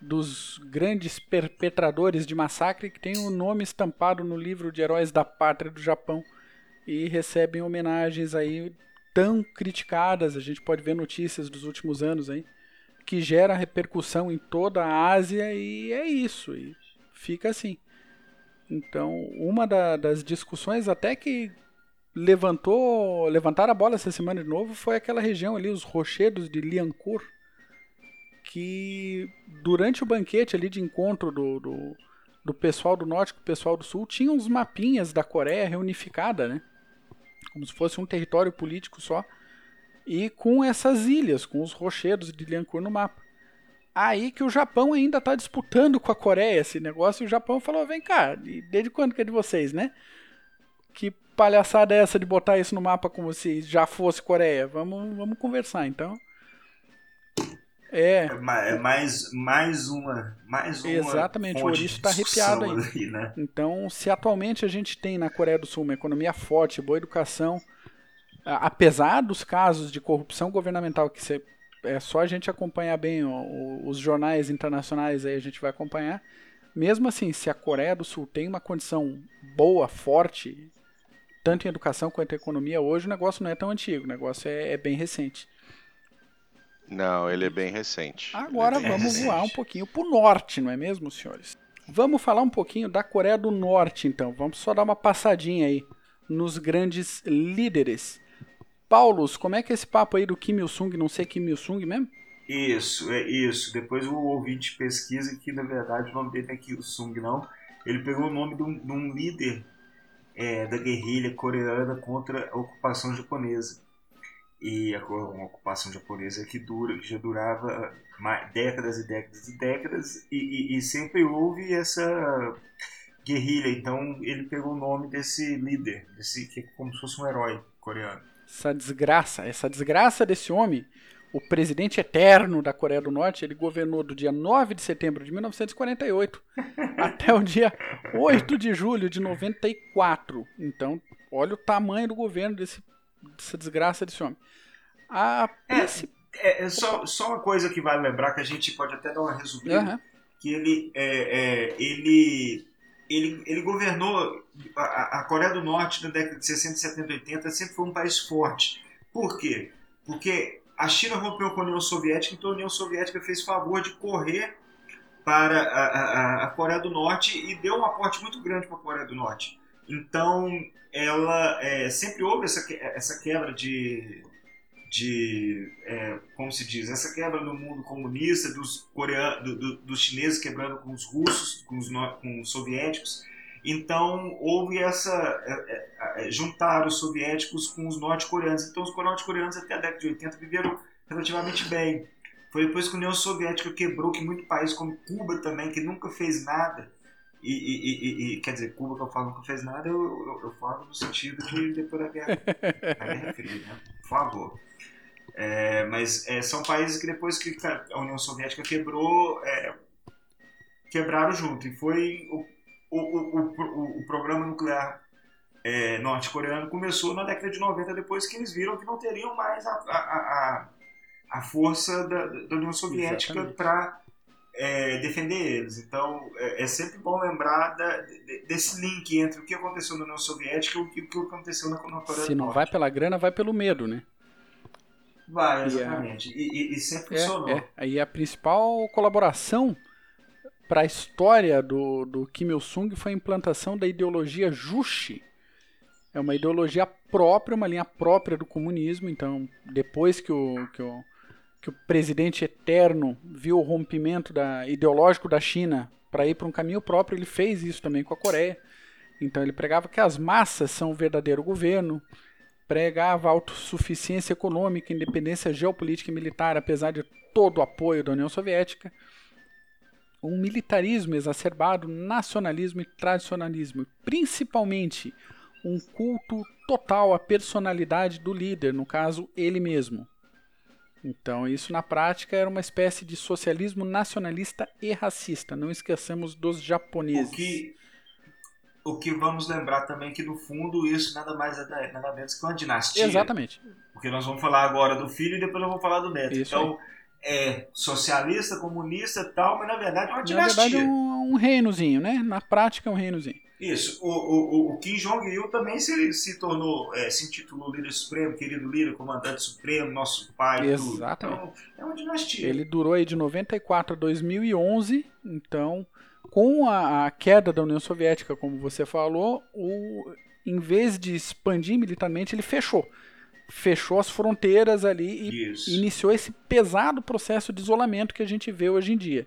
dos grandes perpetradores de massacre que têm o nome estampado no livro de heróis da pátria do Japão e recebem homenagens aí tão criticadas, a gente pode ver notícias dos últimos anos aí que gera repercussão em toda a Ásia e é isso, e fica assim. Então, uma da, das discussões até que levantou, levantaram a bola essa semana de novo foi aquela região ali, os rochedos de Liancourt, que durante o banquete ali de encontro do, do, do pessoal do norte com o pessoal do sul, tinha uns mapinhas da Coreia reunificada, né? Como se fosse um território político só. E com essas ilhas, com os rochedos de Liancourt no mapa. Aí que o Japão ainda está disputando com a Coreia esse negócio, e o Japão falou: vem cá, desde quando que é de vocês, né? Que palhaçada é essa de botar isso no mapa como se já fosse Coreia? Vamos, vamos conversar então. É. é, é mais, mais uma. Mais uma Exatamente, o Ouriço está arrepiado aí. aí né? Então, se atualmente a gente tem na Coreia do Sul uma economia forte, boa educação, apesar dos casos de corrupção governamental que você, é só a gente acompanhar bem os jornais internacionais aí a gente vai acompanhar. Mesmo assim, se a Coreia do Sul tem uma condição boa, forte, tanto em educação quanto em economia, hoje o negócio não é tão antigo, o negócio é, é bem recente. Não, ele é bem recente. Agora é vamos recente. voar um pouquinho para o norte, não é mesmo, senhores? Vamos falar um pouquinho da Coreia do Norte, então. Vamos só dar uma passadinha aí nos grandes líderes. Paulos, como é que é esse papo aí do Kim Il-sung, não sei Kim Il-sung mesmo? Isso, é isso. Depois o ouvinte pesquisa que, na verdade, o nome dele não é Kim Il-sung, não. Ele pegou o nome de um, de um líder é, da guerrilha coreana contra a ocupação japonesa e a, uma ocupação japonesa que dura, que já durava décadas e décadas e décadas e, e, e, sempre houve essa guerrilha. Então ele pegou o nome desse líder, desse que é como se fosse um herói coreano. Essa desgraça, essa desgraça desse homem, o presidente eterno da Coreia do Norte, ele governou do dia 9 de setembro de 1948 até o dia 8 de julho de 94. Então, olha o tamanho do governo desse dessa desgraça desse homem. A é, é, é, só, só uma coisa que vale lembrar, que a gente pode até dar uma resumida, uhum. que ele, é, é, ele, ele, ele governou a, a, Coreia do Norte na década de 60, 70, 80, sempre foi um país forte. Por quê? Porque a China rompeu com a União Soviética, então a União Soviética fez favor de correr para a, a, a Coreia do Norte e deu um aporte muito grande para a Coreia do Norte. Então, ela é, sempre houve essa, essa quebra de, de é, como se diz, essa quebra no mundo comunista, dos, coreanos, do, do, dos chineses quebrando com os russos, com os, com os soviéticos. Então, houve essa. É, é, é juntar os soviéticos com os norte-coreanos. Então, os norte-coreanos até a década de 80 viveram relativamente bem. Foi depois que a União Soviética quebrou, que muito país, como Cuba também, que nunca fez nada, e, e, e, quer dizer, Cuba que eu falo não fez nada, eu, eu, eu falo no sentido de depois da guerra, da guerra Fria, né? Por favor. É, mas é, são países que depois que a União Soviética quebrou, é, quebraram junto. E foi o, o, o, o, o programa nuclear é, norte-coreano começou na década de 90, depois que eles viram que não teriam mais a, a, a, a força da, da União Soviética para é, defender eles. Então é, é, sempre bom lembrar da, desse link entre o que aconteceu na União Soviética e o que, o que aconteceu na, na Coreia Se não vai pela grana, vai pelo medo, né? Vai, exatamente. E, e, e sempre é, funcionou. É. Aí a principal colaboração para a história do, do Kim Il-sung foi a implantação da ideologia Juche. É uma ideologia própria, uma linha própria do comunismo. Então, depois que o, que o que o presidente eterno viu o rompimento da, ideológico da China para ir para um caminho próprio, ele fez isso também com a Coreia. Então ele pregava que as massas são o verdadeiro governo, pregava autossuficiência econômica, independência geopolítica e militar, apesar de todo o apoio da União Soviética. Um militarismo exacerbado, nacionalismo e tradicionalismo, principalmente um culto total à personalidade do líder, no caso, ele mesmo. Então, isso na prática era uma espécie de socialismo nacionalista e racista. Não esqueçamos dos japoneses. O que, o que vamos lembrar também que no fundo isso nada mais é nada menos que uma dinastia. Exatamente. Porque nós vamos falar agora do filho e depois nós vamos falar do neto. Isso então, aí. é socialista, comunista e tal, mas na verdade é uma dinastia. Na verdade é um, um reinozinho, né? Na prática é um reinozinho. Isso. O, o, o Kim Jong-il também se, se tornou, é, se intitulou líder supremo, querido líder, comandante supremo, nosso pai. Exatamente. Então, é uma dinastia. Ele durou aí de 94 a 2011, então, com a, a queda da União Soviética, como você falou, o, em vez de expandir militarmente, ele fechou. fechou as fronteiras ali e Isso. iniciou esse pesado processo de isolamento que a gente vê hoje em dia.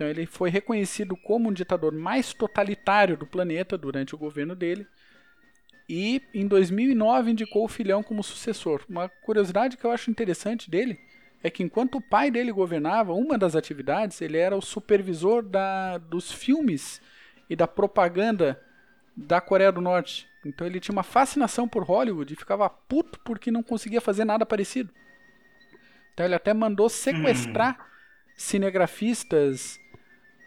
Então ele foi reconhecido como um ditador mais totalitário do planeta durante o governo dele. E em 2009 indicou o filhão como sucessor. Uma curiosidade que eu acho interessante dele é que enquanto o pai dele governava, uma das atividades, ele era o supervisor da, dos filmes e da propaganda da Coreia do Norte. Então ele tinha uma fascinação por Hollywood e ficava puto porque não conseguia fazer nada parecido. Então ele até mandou sequestrar hum. cinegrafistas.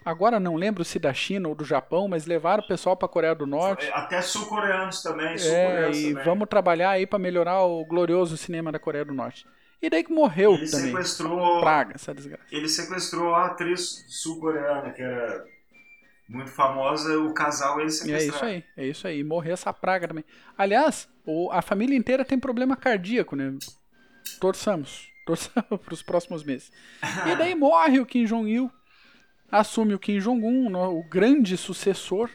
Agora não lembro se da China ou do Japão, mas levaram o pessoal para a Coreia do Norte. Até sul-coreanos também. Sul é, e também. vamos trabalhar aí para melhorar o glorioso cinema da Coreia do Norte. E daí que morreu ele também. Sequestrou, Praga, essa desgraça. Ele sequestrou a atriz sul-coreana, que era muito famosa, o casal ele sequestrou. É isso aí, é isso aí. Morreu essa praga também. Aliás, o, a família inteira tem problema cardíaco, né? Torçamos. Torçamos para os próximos meses. E daí morre o Kim Jong-il. Assume o Kim Jong-un, o grande sucessor.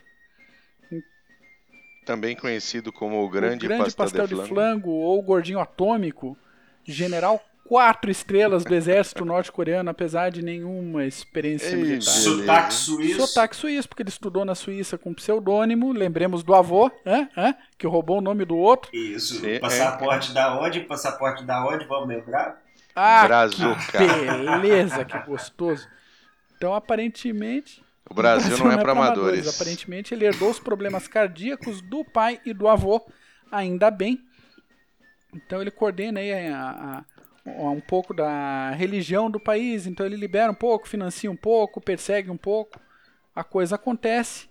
Também conhecido como o grande, o grande pastel, pastel de, flango. flango ou gordinho atômico. General quatro estrelas do exército norte-coreano, apesar de nenhuma experiência Ei, militar. Sotaque suíço. Sotaque suíço, porque ele estudou na Suíça com pseudônimo, lembremos do avô, hein, hein, que roubou o nome do outro. Isso. É, Passaporte da onde? Passaporte da onde? Vamos lembrar? Ah, Brazuca. que beleza, que gostoso. Então, aparentemente... O Brasil, não é para amadores. Aparentemente, ele herdou os problemas cardíacos do pai e do avô, ainda bem. Então, ele coordena aí a, a um pouco da religião do país, então ele libera um pouco, financia um pouco, persegue um pouco, a coisa acontece.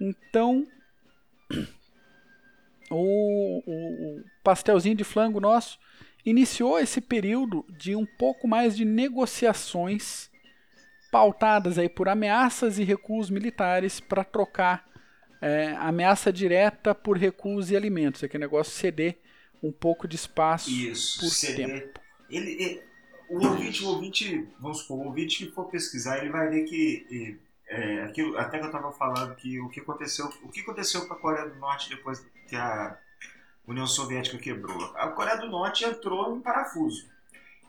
Então, o, o, o, pastelzinho de flango nosso iniciou esse período de um pouco mais de negociações pautadas aí por ameaças e recuos militares para trocar é, ameaça direta por recuos e alimentos, aquele negócio ceder um pouco de espaço Isso, por ceder. tempo. Ele, ele, o ouvinte, o ouvinte, vamos supor, o ouvinte que for pesquisar, ele vai ver que é, aquilo, até que eu estava falando que o que aconteceu, o que aconteceu com a Coreia do Norte depois que a União Soviética quebrou. A Coreia do Norte entrou em parafuso.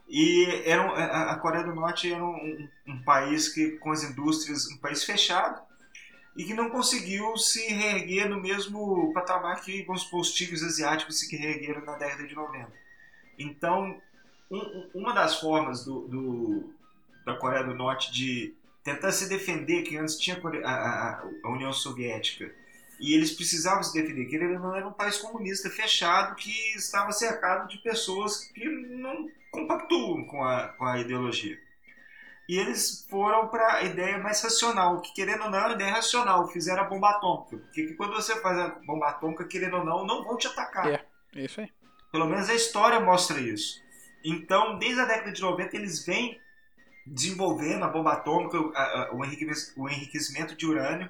E era um, a Coreia do Norte era um, um, país que com as indústrias, um país fechado e que não conseguiu se reerguer no mesmo patamar que os tigres asiáticos se reergueram na década de 90. Então, um, uma das formas do, do, da Coreia do Norte de tentar se defender, que antes tinha a, a, a, União Soviética, e eles precisavam se defender, que ele não era um país comunista fechado que estava cercado de pessoas que não compactuam com a, com a ideologia. E eles foram para a ideia mais racional, que querendo ou não é uma ideia racional, fizeram a bomba atômica. Porque quando você faz a bomba atômica, querendo ou não, não vão te atacar. É, é isso aí. Pelo menos a história mostra isso. Então, desde a década de 90, eles vêm desenvolvendo a bomba atômica, o enriquecimento de urânio,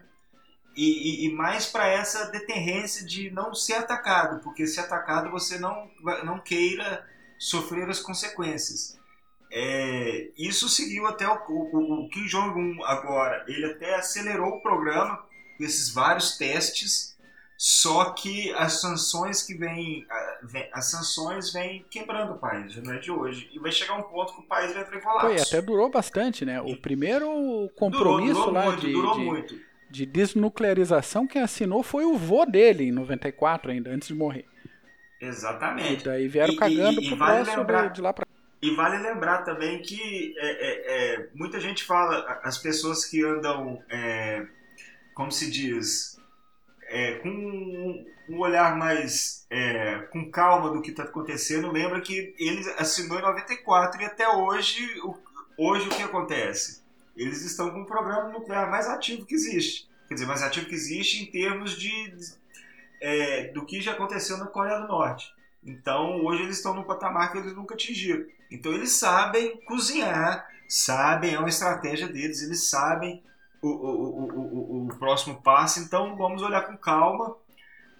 e, e, e mais para essa deterrência de não ser atacado, porque se atacado você não, não queira sofrer as consequências. É, isso seguiu até o, o, o Kim Jong-un agora. Ele até acelerou o programa com esses vários testes só que as sanções que vêm, as sanções vêm quebrando o país, já não é de hoje. E vai chegar um ponto que o país vai entrar em colapso. Foi, até durou bastante, né? O primeiro compromisso durou, durou lá muito, de, durou de, muito. de desnuclearização, quem assinou foi o vô dele, em 94 ainda, antes de morrer. Exatamente. E daí vieram E- cagando e- e pro vale próximo lembrar- de, lá pra E vale lembrar também que é, é, é, muita gente fala, as pessoas que andam, é, como se diz, é, com um- um olhar mais com calma do que está acontecendo, lembra que ele assinou em 94 e até hoje, hoje o que acontece? Eles estão com o programa nuclear mais ativo que existe. Quer dizer, mais ativo que existe em termos de, é, do que já aconteceu na Coreia do Norte. Então, hoje eles estão num patamar que eles nunca atingiram. Então, eles sabem cozinhar, sabem, é uma estratégia deles, eles sabem o, o, o, o, o próximo passo. Então, vamos olhar com calma,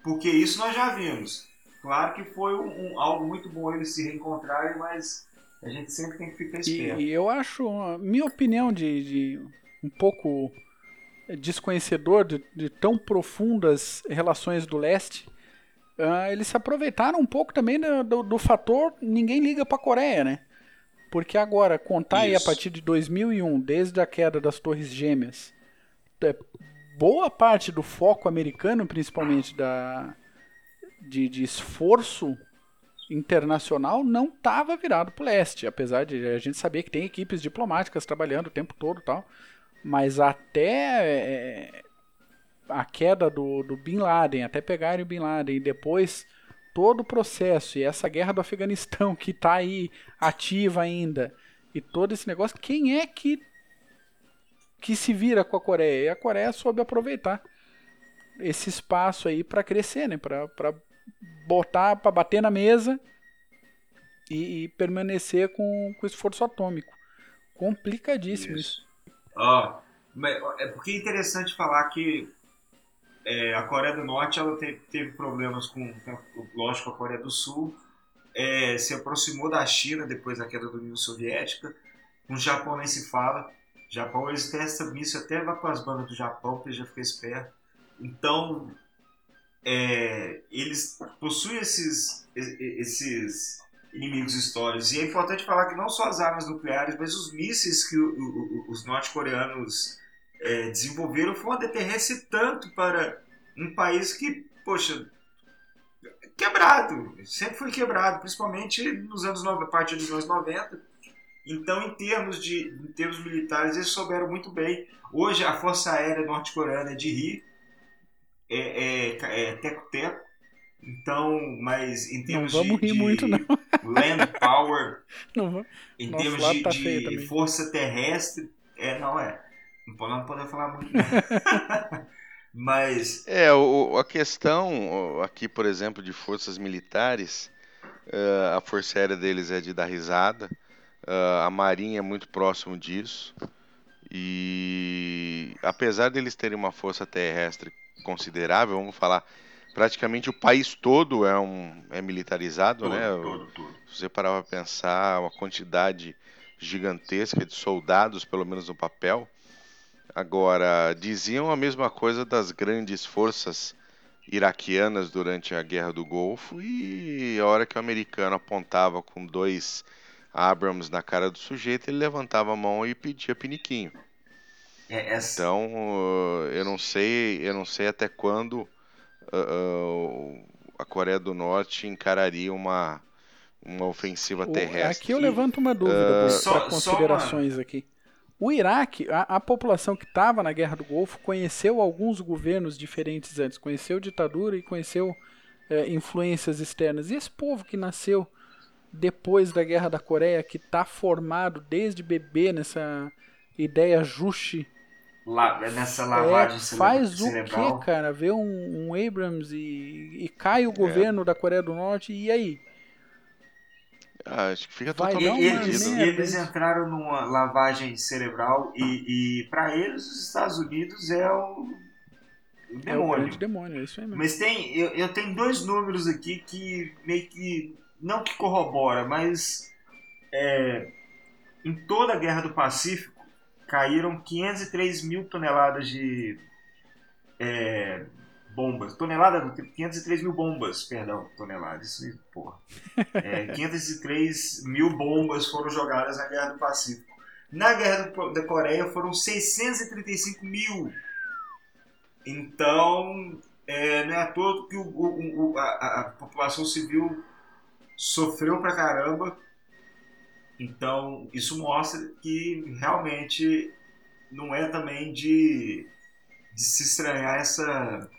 porque isso nós já vimos. Claro que foi um, um- algo muito bom eles se reencontrarem, mas a gente sempre tem que ficar esperto. E, e eu acho, minha opinião de, de um pouco desconhecedor de, de tão profundas relações do leste, uh, eles se aproveitaram um pouco também do, do, do fator ninguém liga para a Coreia, né? Porque agora, contar Isso. aí a partir de 2001, desde a queda das Torres Gêmeas, é, boa parte do foco americano, principalmente da, de, de esforço internacional, não estava virado para o leste. Apesar de a gente saber que tem equipes diplomáticas trabalhando o tempo todo tal. Mas até é, a queda do, do Bin Laden, até pegarem o Bin Laden e depois todo o processo e essa guerra do Afeganistão que está aí ativa ainda e todo esse negócio, quem é que que se vira com a Coreia? E a Coreia soube aproveitar esse espaço aí para crescer, né? Para botar, para bater na mesa e, e, permanecer com, com esforço atômico. Complicadíssimo isso. isso. Oh, é porque é interessante falar que é, a Coreia do Norte ela teve, teve, problemas com, lógico, a Coreia do Sul, é, se aproximou da China depois da queda da União Soviética, com o Japão nem se fala, o Japão eles testam isso até lá para as bandas do Japão, que já fica esperto. Então, é, eles possuem esses, esses inimigos históricos. E é importante falar que não só as armas nucleares, mas os mísseis que o, o, os norte-coreanos é, desenvolveram foi uma deterrência tanto para um país que, poxa, quebrado, sempre foi quebrado, principalmente nos anos a partir dos anos 90. Então, em termos de em termos militares, eles souberam muito bem. Hoje, a Força Aérea norte-coreana é de rir, é, é, é teco-teco. Então, mas em termos não vamos de, rir de muito, não. land power, não, em termos de, tá de força terrestre, é, não é. Não não poder falar muito. Mas. É, o, a questão aqui, por exemplo, de forças militares, uh, a força aérea deles é de dar risada, uh, a marinha é muito próximo disso. E apesar deles terem uma força terrestre considerável, vamos falar, praticamente o país todo é, um, é militarizado, todo, né? Se você parar para pensar, uma quantidade gigantesca de soldados, pelo menos no papel, Agora, diziam a mesma coisa das grandes forças iraquianas durante a Guerra do Golfo e a hora que o americano apontava com dois Abrams na cara do sujeito, ele levantava a mão e pedia piniquinho. É, essa... Então, eu não sei, eu não sei até quando uh, a Coreia do Norte encararia uma uma ofensiva terrestre. Aqui eu levanto uma dúvida uh, para considerações uma... aqui. O Iraque, a, a população que estava na Guerra do Golfo, conheceu alguns governos diferentes antes, conheceu ditadura e conheceu é, influências externas. E esse povo que nasceu depois da Guerra da Coreia, que está formado desde bebê nessa ideia justi La, nessa lavagem é, faz o que, cara? Vê um, um Abrams e, e cai o é. governo é. da Coreia do Norte e aí? Ah, acho que fica Vai totalmente eles, eles entraram numa lavagem cerebral e, e para eles os Estados Unidos é o, o demônio. É o demônio, é isso aí mesmo. Mas tem, eu, eu tenho dois números aqui que meio que não que corrobora, mas é, em toda a Guerra do Pacífico caíram 503 mil toneladas de é, bombas. Tonelada, 503 mil bombas, perdão, toneladas, isso, porra. É, 503 mil bombas foram jogadas na Guerra do Pacífico. Na Guerra do, da Coreia foram 635 mil. Então, é, não é à toa que o, o, o, a, a, população civil sofreu pra caramba. Então, isso mostra que realmente não é também de, de se estranhar essa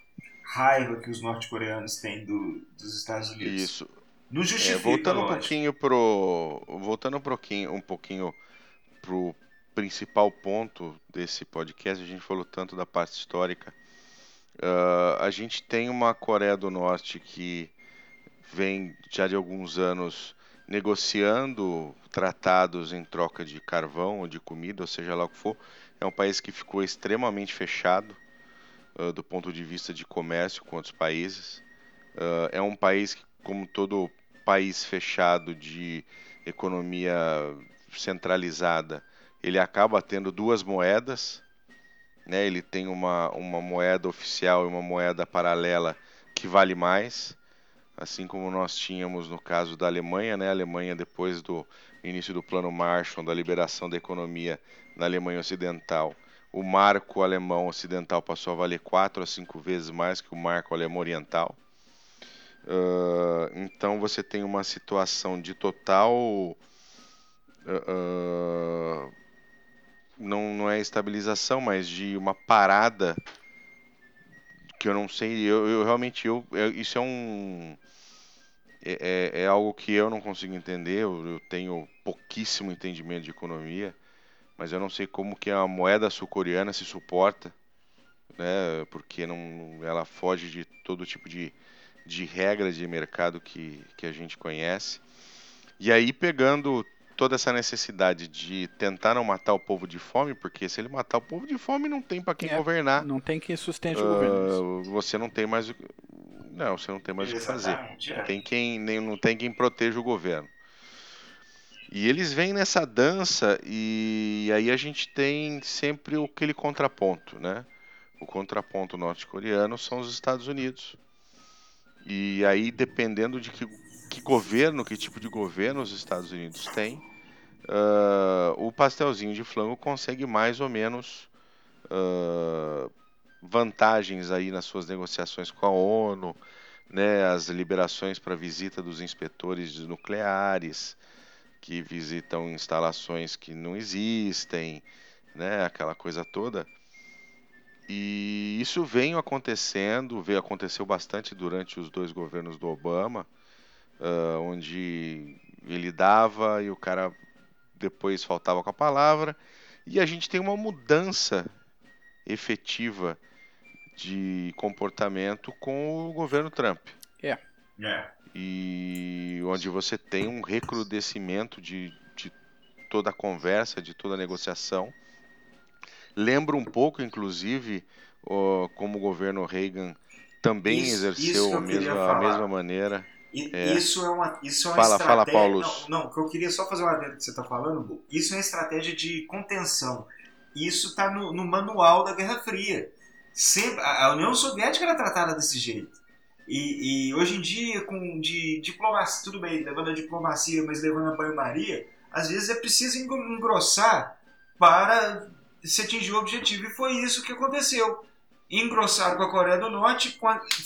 raiva que os norte-coreanos têm do, dos Estados Unidos. Isso. Não justifica, é, voltando lógico. um pouquinho pro voltando um pouquinho um pouquinho pro principal ponto desse podcast, a gente falou tanto da parte histórica. Uh, a gente tem uma Coreia do Norte que vem já de alguns anos negociando tratados em troca de carvão ou de comida, ou seja lá o que for. É um país que ficou extremamente fechado uh, do ponto de vista de comércio com outros países. Uh, é um país que, como todo país fechado de economia centralizada, ele acaba tendo duas moedas. Né? Ele tem uma, uma moeda oficial e uma moeda paralela que vale mais. Assim como nós tínhamos no caso da Alemanha, né? A Alemanha depois do início do Plano Marshall, da liberação da economia na Alemanha Ocidental, o marco alemão ocidental passou a valer quatro a cinco vezes mais que o marco alemão oriental. Uh, então você tem uma situação de total uh, não, não é estabilização, mas de uma parada que eu não sei, eu, eu realmente eu, eu, isso é um é, é, é, algo que eu não consigo entender, eu, eu, tenho pouquíssimo entendimento de economia, mas eu não sei como que a moeda sul-coreana se suporta, né, porque não, ela foge de todo tipo de, de regra de mercado que, que a gente conhece. E aí pegando toda essa necessidade de tentar não matar o povo de fome, porque se ele matar o povo de fome, não tem para quem é, governar. Não tem quem sustente uh, o governo. Você não tem mais não, você não tem mais o que fazer. É. Tem quem nem não tem quem proteja o governo. E eles vêm nessa dança e aí a gente tem sempre aquele contraponto, né? O contraponto norte-coreano são os Estados Unidos. E aí, dependendo de que que governo, que tipo de governo os Estados Unidos têm, uh, o pastelzinho de flango consegue mais ou menos uh, vantagens aí nas suas negociações com a ONU, né, as liberações para visita dos inspetores nucleares que visitam instalações que não existem, né, aquela coisa toda. E isso vem acontecendo, veio aconteceu bastante durante os dois governos do Obama uh, onde ele dava e o cara depois faltava com a palavra. E a gente tem uma mudança efetiva de comportamento com o governo Trump. É. É. E onde você tem um recrudescimento de, de toda a conversa, de toda a negociação. Lembra um pouco, inclusive, como o governo Reagan também isso, exerceu isso a, mesma, a mesma maneira. E, é. Isso é uma, isso é uma fala, estratégia. Fala, Paulo. Não, não, que eu queria só fazer uma adendo que você está falando, Bu. Isso é uma estratégia de contenção. Isso está no, no, manual da Guerra Fria. Sempre, a União Soviética era tratada desse jeito. E, e hoje em dia, com de diplomacia, tudo bem, levando a diplomacia, mas levando a banho-maria, às vezes é preciso engrossar para se atingir o objetivo. E foi isso que aconteceu. Engrossaram com a Coreia do Norte,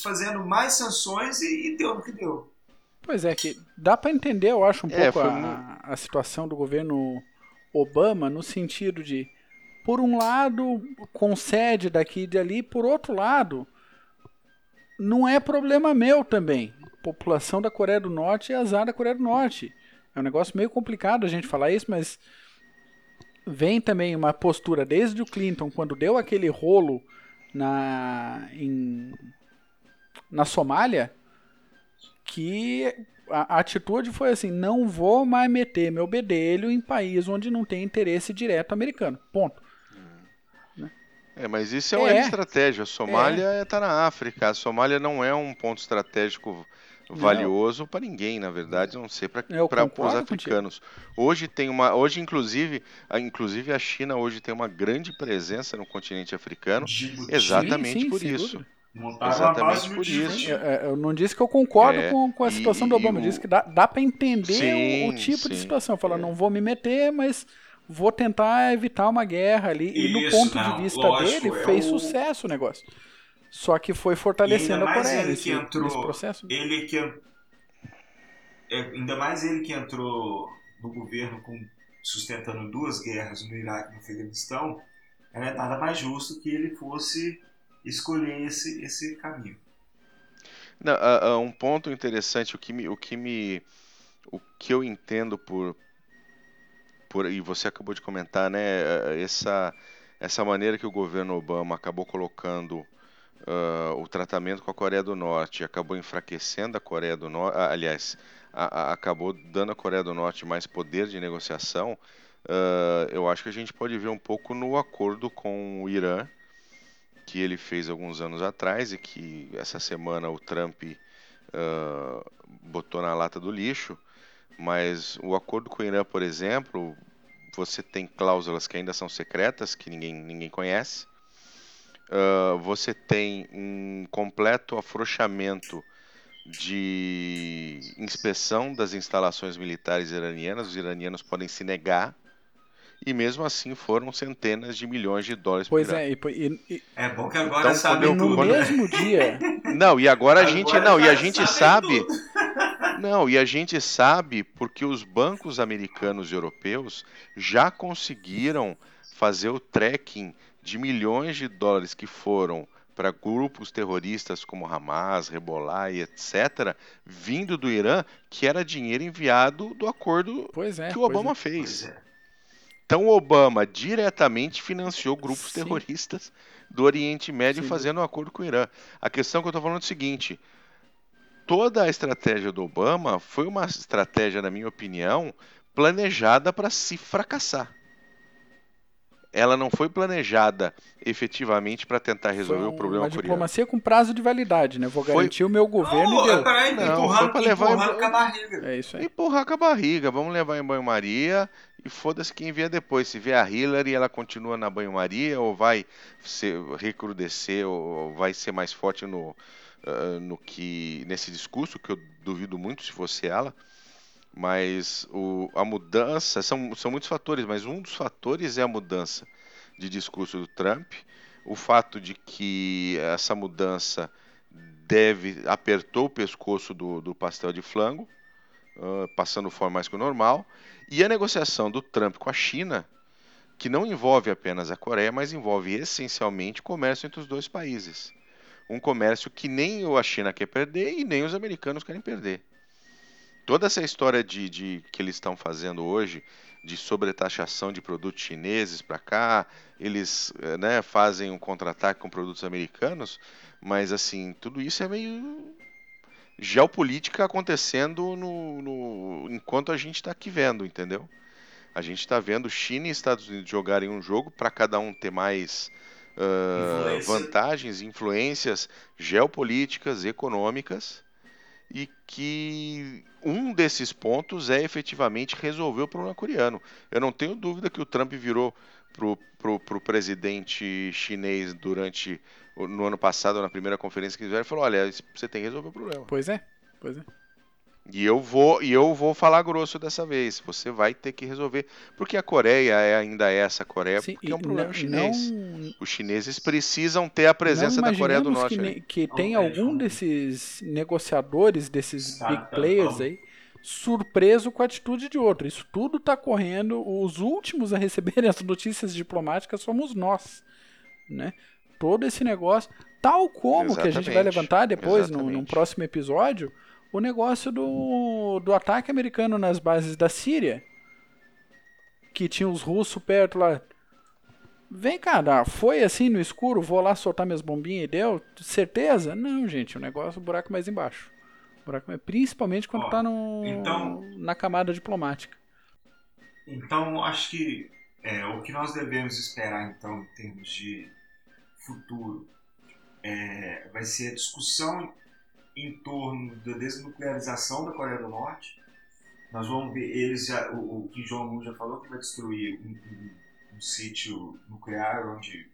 fazendo mais sanções e, e deu no que deu. Pois é, que dá para entender, eu acho, um é, pouco a, a situação do governo Obama no sentido de, por um lado, concede daqui e de ali, por outro lado, não é problema meu também. população da Coreia do Norte é azar da Coreia do Norte. É um negócio meio complicado a gente falar isso, mas vem também uma postura desde o Clinton, quando deu aquele rolo na, em, na Somália, que a, atitude foi assim: não vou mais meter meu bedelho em país onde não tem interesse direto americano. Ponto. É, mas isso é uma é. estratégia. A Somália está é. na África. A Somália não é um ponto estratégico valioso para ninguém, na verdade, não sei para os africanos. Contigo. Hoje tem uma, hoje inclusive, a, inclusive a China hoje tem uma grande presença no continente africano, exatamente sim, sim, por isso. Dúvida. Montaram Exatamente por isso. É, eu não disse que eu concordo é, com, com a situação e, do Obama, eu disse que dá, dá para entender sim, o, o, tipo sim, de situação. Falar, é. não vou me meter, mas vou tentar evitar uma guerra ali. Isso, e no ponto não, de vista lógico, dele, é fez o... sucesso o negócio. Só que foi fortalecendo a Coreia ele que entrou, nesse processo. Ele que é, ainda mais ele que entrou no governo com, sustentando duas guerras no Iraque e no Afeganistão, é nada mais justo que ele fosse escolher esse, esse caminho. Não, uh, uh, um ponto interessante, o que me, o que me, o que eu entendo por, por e você acabou de comentar, né, essa essa maneira que o governo Obama acabou colocando uh, o tratamento com a Coreia do Norte, acabou enfraquecendo a Coreia do Norte, aliás, a, a, acabou dando à Coreia do Norte mais poder de negociação. eu acho que a gente pode ver um pouco no acordo com o Irã, que ele fez alguns anos atrás e que essa semana o Trump uh, botou na lata do lixo. Mas o acordo com o Irã, por exemplo, você tem cláusulas que ainda são secretas, que ninguém, ninguém conhece. Uh, você tem um completo afrouxamento de inspeção das instalações militares iranianas. Os iranianos podem se negar e mesmo assim foram centenas de milhões de dólares pois por é, e, e, é bom que agora então, sabe no quando... mesmo dia. Não, e agora a gente não, e a gente sabe Não, e a gente sabe porque os bancos americanos e europeus já conseguiram fazer o tracking de milhões de dólares que foram para grupos terroristas como Hamas, Hezbollah e etc., vindo do Irã, que era dinheiro enviado do acordo é, que o Obama é. fez. É. Então, o Obama diretamente financiou grupos Sim. terroristas do Oriente Médio Sim. fazendo um acordo com o Irã. A questão que eu estou falando é o seguinte: toda a estratégia do Obama foi uma estratégia, na minha opinião, planejada para se fracassar ela não foi planejada efetivamente para tentar resolver o problema uma coreano. diplomacia com prazo de validade, né? Vou garantir foi... o meu governo oh, e deu. Peraí, não, empurrando, foi levar empurrando em... com a barriga. É isso aí. Empurrar com a barriga. Vamos levar em banho-maria e foda-se quem vier depois. Se vier a Hillary, ela continua na banho-maria ou vai ser, recrudescer ou vai ser mais forte no, uh, no que nesse discurso, que eu duvido muito se fosse ela. Mas o, a mudança, são, são muitos fatores, mas um dos fatores é a mudança de discurso do Trump, o fato de que essa mudança deve apertou o pescoço do, do pastel de flango, uh, passando forma mais que o normal, e a negociação do Trump com a China, que não envolve apenas a Coreia, mas envolve essencialmente comércio entre os dois países. Um comércio que nem a China quer perder e nem os americanos querem perder toda essa história de, de que eles estão fazendo hoje de sobretaxação de produtos chineses para cá, eles eh, né, fazem um contra-ataque com produtos americanos, mas assim, tudo isso é meio geopolítica acontecendo no, no enquanto a gente está aqui vendo, entendeu? A gente está vendo China e Estados Unidos jogarem um jogo para cada um ter mais uh, Influência. vantagens, influências geopolíticas, econômicas e que um desses pontos é efetivamente resolver o problema coreano. Eu não tenho dúvida que o Trump virou pro, pro, pro presidente chinês durante no ano passado, na primeira conferência que fizeram, e falou: olha, você tem que resolver o problema. Pois é, pois é. E eu vou e eu vou falar grosso dessa vez. Você vai ter que resolver, porque a Coreia é ainda essa Coreia, Sim, porque é um problema não, chinês. Não, Os chineses precisam ter a presença da Coreia do Norte. Que, que tem algum desses negociadores, desses big players aí, surpreso com a atitude de outro. Isso tudo está correndo. Os últimos a receberem as notícias diplomáticas somos nós, né? Todo esse negócio, tal como Exatamente. que a gente vai levantar depois no, num próximo episódio o negócio do, do ataque americano nas bases da Síria. Que tinha os russos perto lá. Vem cá, foi assim no escuro, vou lá soltar minhas bombinhas e deu? Certeza? Não, gente, o negócio o buraco mais embaixo. O buraco, principalmente quando está então, na camada diplomática. Então, acho que é, o que nós devemos esperar, então, em termos de futuro, é, vai ser a discussão em torno da desnuclearização da Coreia do Norte. Nós vamos ver, eles já, o, o Kim Jong-un já falou que vai destruir um, um, um sítio nuclear onde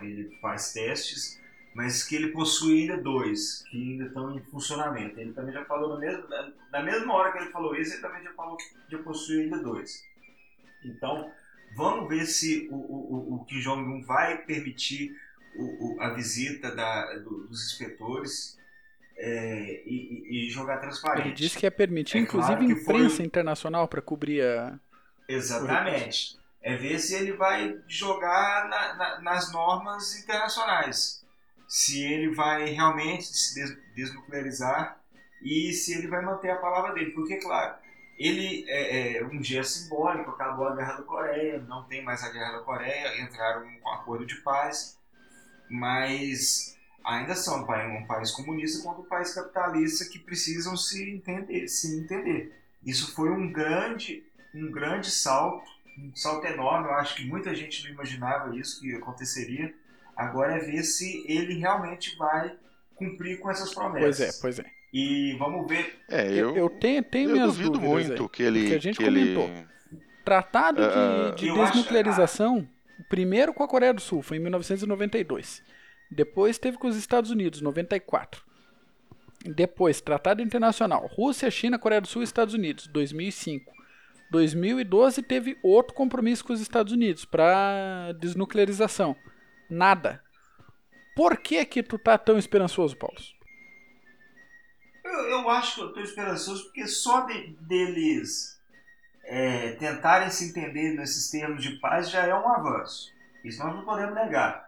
ele faz testes, mas que ele possui ainda dois, que ainda estão em funcionamento. Ele também já falou, na mesma, na mesma hora que ele falou isso, ele também já falou que já possui ainda dois. Então, vamos ver se o, o, o Kim Jong-un vai permitir o, a visita da, do, dos inspetores é, e, e, jogar transparente. Ele disse que ia permitir, é inclusive, claro imprensa foi... internacional para cobrir a. Exatamente. É ver se ele vai jogar na, na, nas normas internacionais. Se ele vai realmente se des desnuclearizar e se ele vai manter a palavra dele. Porque, claro, ele é, é, um dia simbólico, acabou a Guerra da Coreia, não tem mais a Guerra da Coreia, entraram com um acordo de paz, mas ainda são um país, comunista contra um país capitalista que precisam se entender, se entender. Isso foi um grande, um grande salto, um salto enorme. Eu acho que muita gente não imaginava isso que aconteceria. Agora é ver se ele realmente vai cumprir com essas promessas. Pois é, pois é. E vamos ver. É, eu, eu tenho, tenho eu minhas duvido muito aí, que ele. Que a gente que comentou. Ele... Tratado de, de desnuclearização, acho... primeiro com a Coreia do Sul, foi em 1992. Depois teve com os Estados Unidos, 94. Depois, Tratado Internacional. Rússia, China, Coreia do Sul e Estados Unidos, 2005. 2012 teve outro compromisso com os Estados Unidos para desnuclearização. Nada. Por que que tu tá tão esperançoso, Paulo? Eu, eu acho que eu tô esperançoso porque só de, deles é, tentarem se entender nesses termos de paz já é um avanço. Isso nós não podemos negar.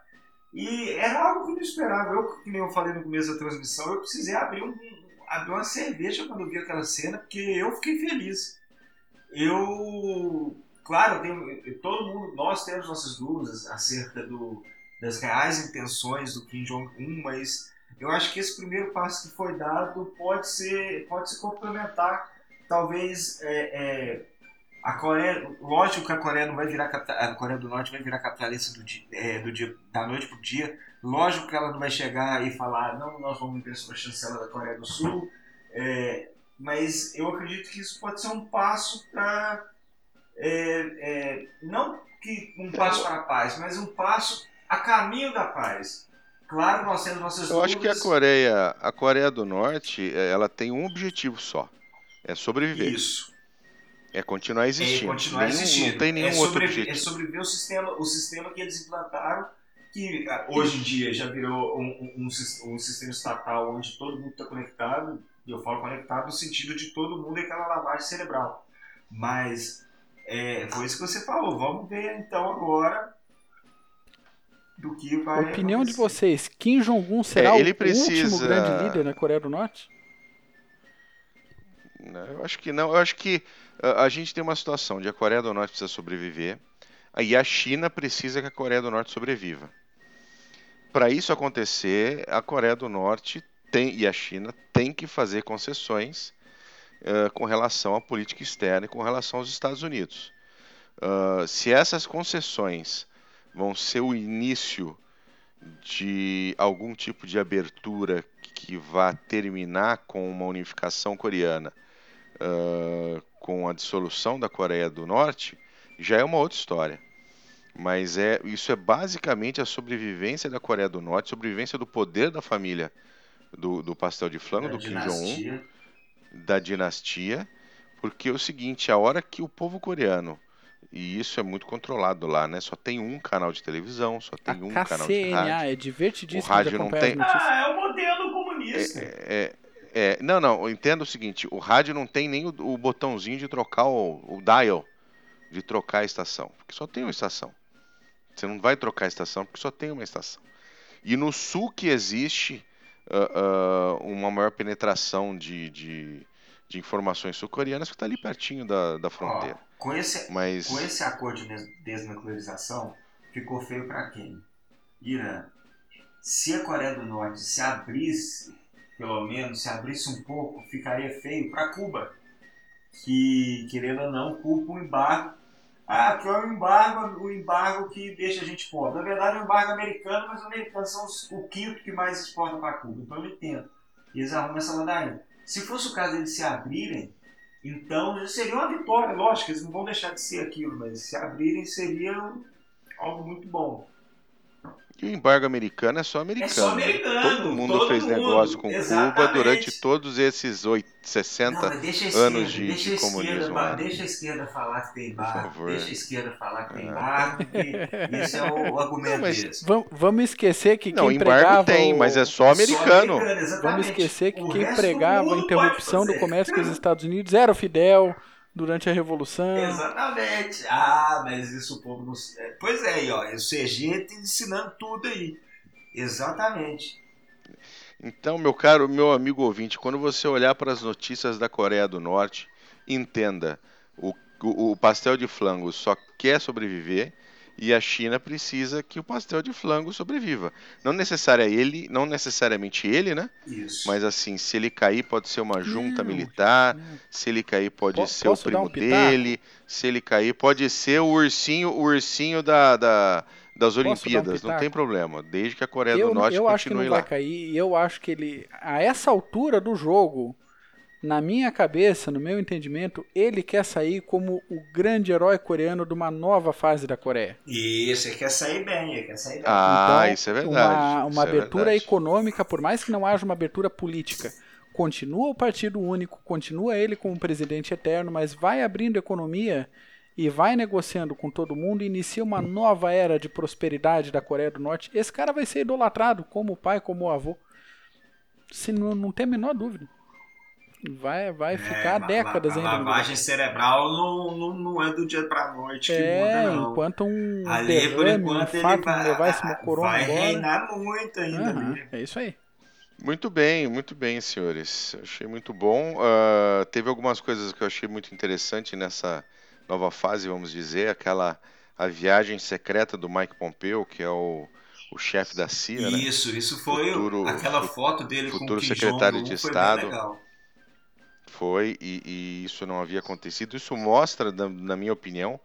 E era algo que eu não esperava. Eu, que nem eu falei no começo da transmissão, eu precisei abrir, um, abrir uma cerveja quando eu vi aquela cena, porque eu fiquei feliz. Eu, claro, tenho, todo mundo, nós temos nossas dúvidas acerca do, das reais intenções do Kim Jong-un, mas eu acho que esse primeiro passo que foi dado pode ser, pode se complementar, talvez é, é, a Coreia, lógico que a Coreia não vai virar a Coreia do Norte vai virar capitalista do dia, é, do dia da noite pro dia. Lógico que ela não vai chegar e falar não, nós vamos ver a chancela da Coreia do Sul. É, mas eu acredito que isso pode ser um passo para é, é, não que um passo para a paz, mas um passo a caminho da paz. Claro, nós temos nossas Eu dúvidas. acho que a Coreia, a Coreia do Norte, é, ela tem um objetivo só, é sobreviver. Isso. É continuar existindo. É continuar Nenhum- existindo. Não tem nenhum é outro objetivo. É sobreviver o sistema, o sistema que eles implantaram, que ah, hoje em dia já virou um, um, um sis- um sistema estatal onde todo mundo está conectado, e eu falo conectado no sentido de todo mundo é aquela lavagem cerebral. Mas é, foi isso que você falou. Vamos ver então agora do que vai Opinião de vocês, Kim Jong-un será É, o ele último precisa- grande líder na Coreia do Norte? Não, Eu acho que não. Eu acho que a gente tem uma situação de a Coreia do Norte precisa sobreviver e a China precisa que a Coreia do Norte sobreviva. Para isso acontecer, a Coreia do Norte tem e a China tem que fazer concessões ah, com relação à política externa e com relação aos Estados Unidos. Ah, se essas concessões vão ser o início de algum tipo de abertura que vá terminar com uma unificação coreana ah, com a dissolução da Coreia do Norte, já é uma outra história. Mas é, isso é basicamente a sobrevivência da Coreia do Norte, sobrevivência do poder da família do, do pastel de flango, Da do Kim Jong-un, dinastia. da dinastia, porque é o seguinte, a hora que o povo coreano, e isso é muito controlado lá, né? Só tem um canal de televisão, só tem a um canal de rádio. KCNA é divertidíssimo O rádio de não tem-. Ah, é o modelo comunista. É, é, não, não, eu entendo o seguinte, o rádio não tem nem o, o botãozinho de trocar o, o dial, de trocar a estação, porque só tem uma estação. Você não vai trocar a estação porque só tem uma estação. E no sul que existe ah, ah, uma maior penetração de, de, de informações sul-coreanas que está ali pertinho da, da Ó, fronteira. com esse, Mas Com esse acordo de des- desnuclearização, ficou feio para quem? Irã. Se a Coreia do Norte se abrisse, pelo menos, se abrisse um pouco, ficaria feio para Cuba. Que, querendo ou não, culpa o embargo. Ah, que é o embargo, o embargo que deixa a gente pobre. Na verdade, é um embargo americano, mas os americanos são os- o quinto que mais exporta para Cuba. Então eu entendo. E eles arrumam essa ladainha. Se fosse o caso deles se abrirem, então seria uma vitória, lógico, eles não vão deixar de ser aquilo, mas se abrirem seria algo muito bom. E o embargo americano é só americano. É só né? americano, Todo mundo todo fez mundo, negócio com Cuba exatamente. durante todos esses oito, 60 Não, esquerda, anos de- deixa de a esquerda, comunismo, fa- né? deixa a esquerda falar que tem embargo, deixa a esquerda falar que tem É. embargo, porque esse é o, o argumento Não, mas- deles. Vam- Vamos esquecer que Não, quem embargo tem, o- mas é só americano. americano, exatamente. Vamos esquecer que O quem pregava a interrupção do comércio com os Estados Unidos era o Fidel durante a Revolução. Exatamente. Ah, mas isso o povo não. é, Pois é, aí, ó. O CG te ensinando tudo aí. Exatamente. Então, meu caro, meu amigo ouvinte, quando você olhar para as notícias da Coreia do Norte, entenda, o, o, o pastel de flango só quer sobreviver e a China precisa que o pastel de flango sobreviva. Não necessária ele, não necessariamente ele, né? Isso. Mas assim, se ele cair pode ser uma junta Não, militar, não. se ele cair pode Po- ser o primo um dele, se ele cair pode ser o ursinho, o ursinho da, da- das dar um Olimpíadas, não tem problema, desde que a Coreia Eu, do Norte eu acho que não continue vai lá. cair e eu acho que ele, a essa altura do jogo, na minha cabeça, no meu entendimento, ele quer sair como o grande herói coreano de uma nova fase da Coreia. Isso, ele quer sair bem, ele quer sair bem. Ah, Então, isso é verdade. Uma, uma é abertura verdade. econômica, por mais que não haja uma abertura política, continua o partido único, continua ele como presidente eterno, mas vai abrindo economia e vai negociando com todo mundo e inicia uma nova era de prosperidade da Coreia do Norte, esse cara vai ser idolatrado como pai, como avô. Se não, não tem a menor dúvida. Vai, vai É, ficar ma- décadas a, ainda. A no lavagem cerebral não, não, não é do dia pra noite que é, muda, não. enquanto um Ali, por derrame, um enquanto, ele infarto não vai, levar esse corona vai embora. reinar muito ainda ali. é isso aí. Muito bem, muito bem, senhores. Achei muito bom. Ah, teve algumas coisas que eu achei muito interessante nessa nova fase, vamos dizer, aquela a viagem secreta do Mike Pompeo, que é o, o chefe da CIA, né? Isso, isso foi Futuro- aquela foto dele com o futuro Kim secretário de foi Estado. Foi, e, e isso não havia acontecido. Isso mostra, na, na minha opinião,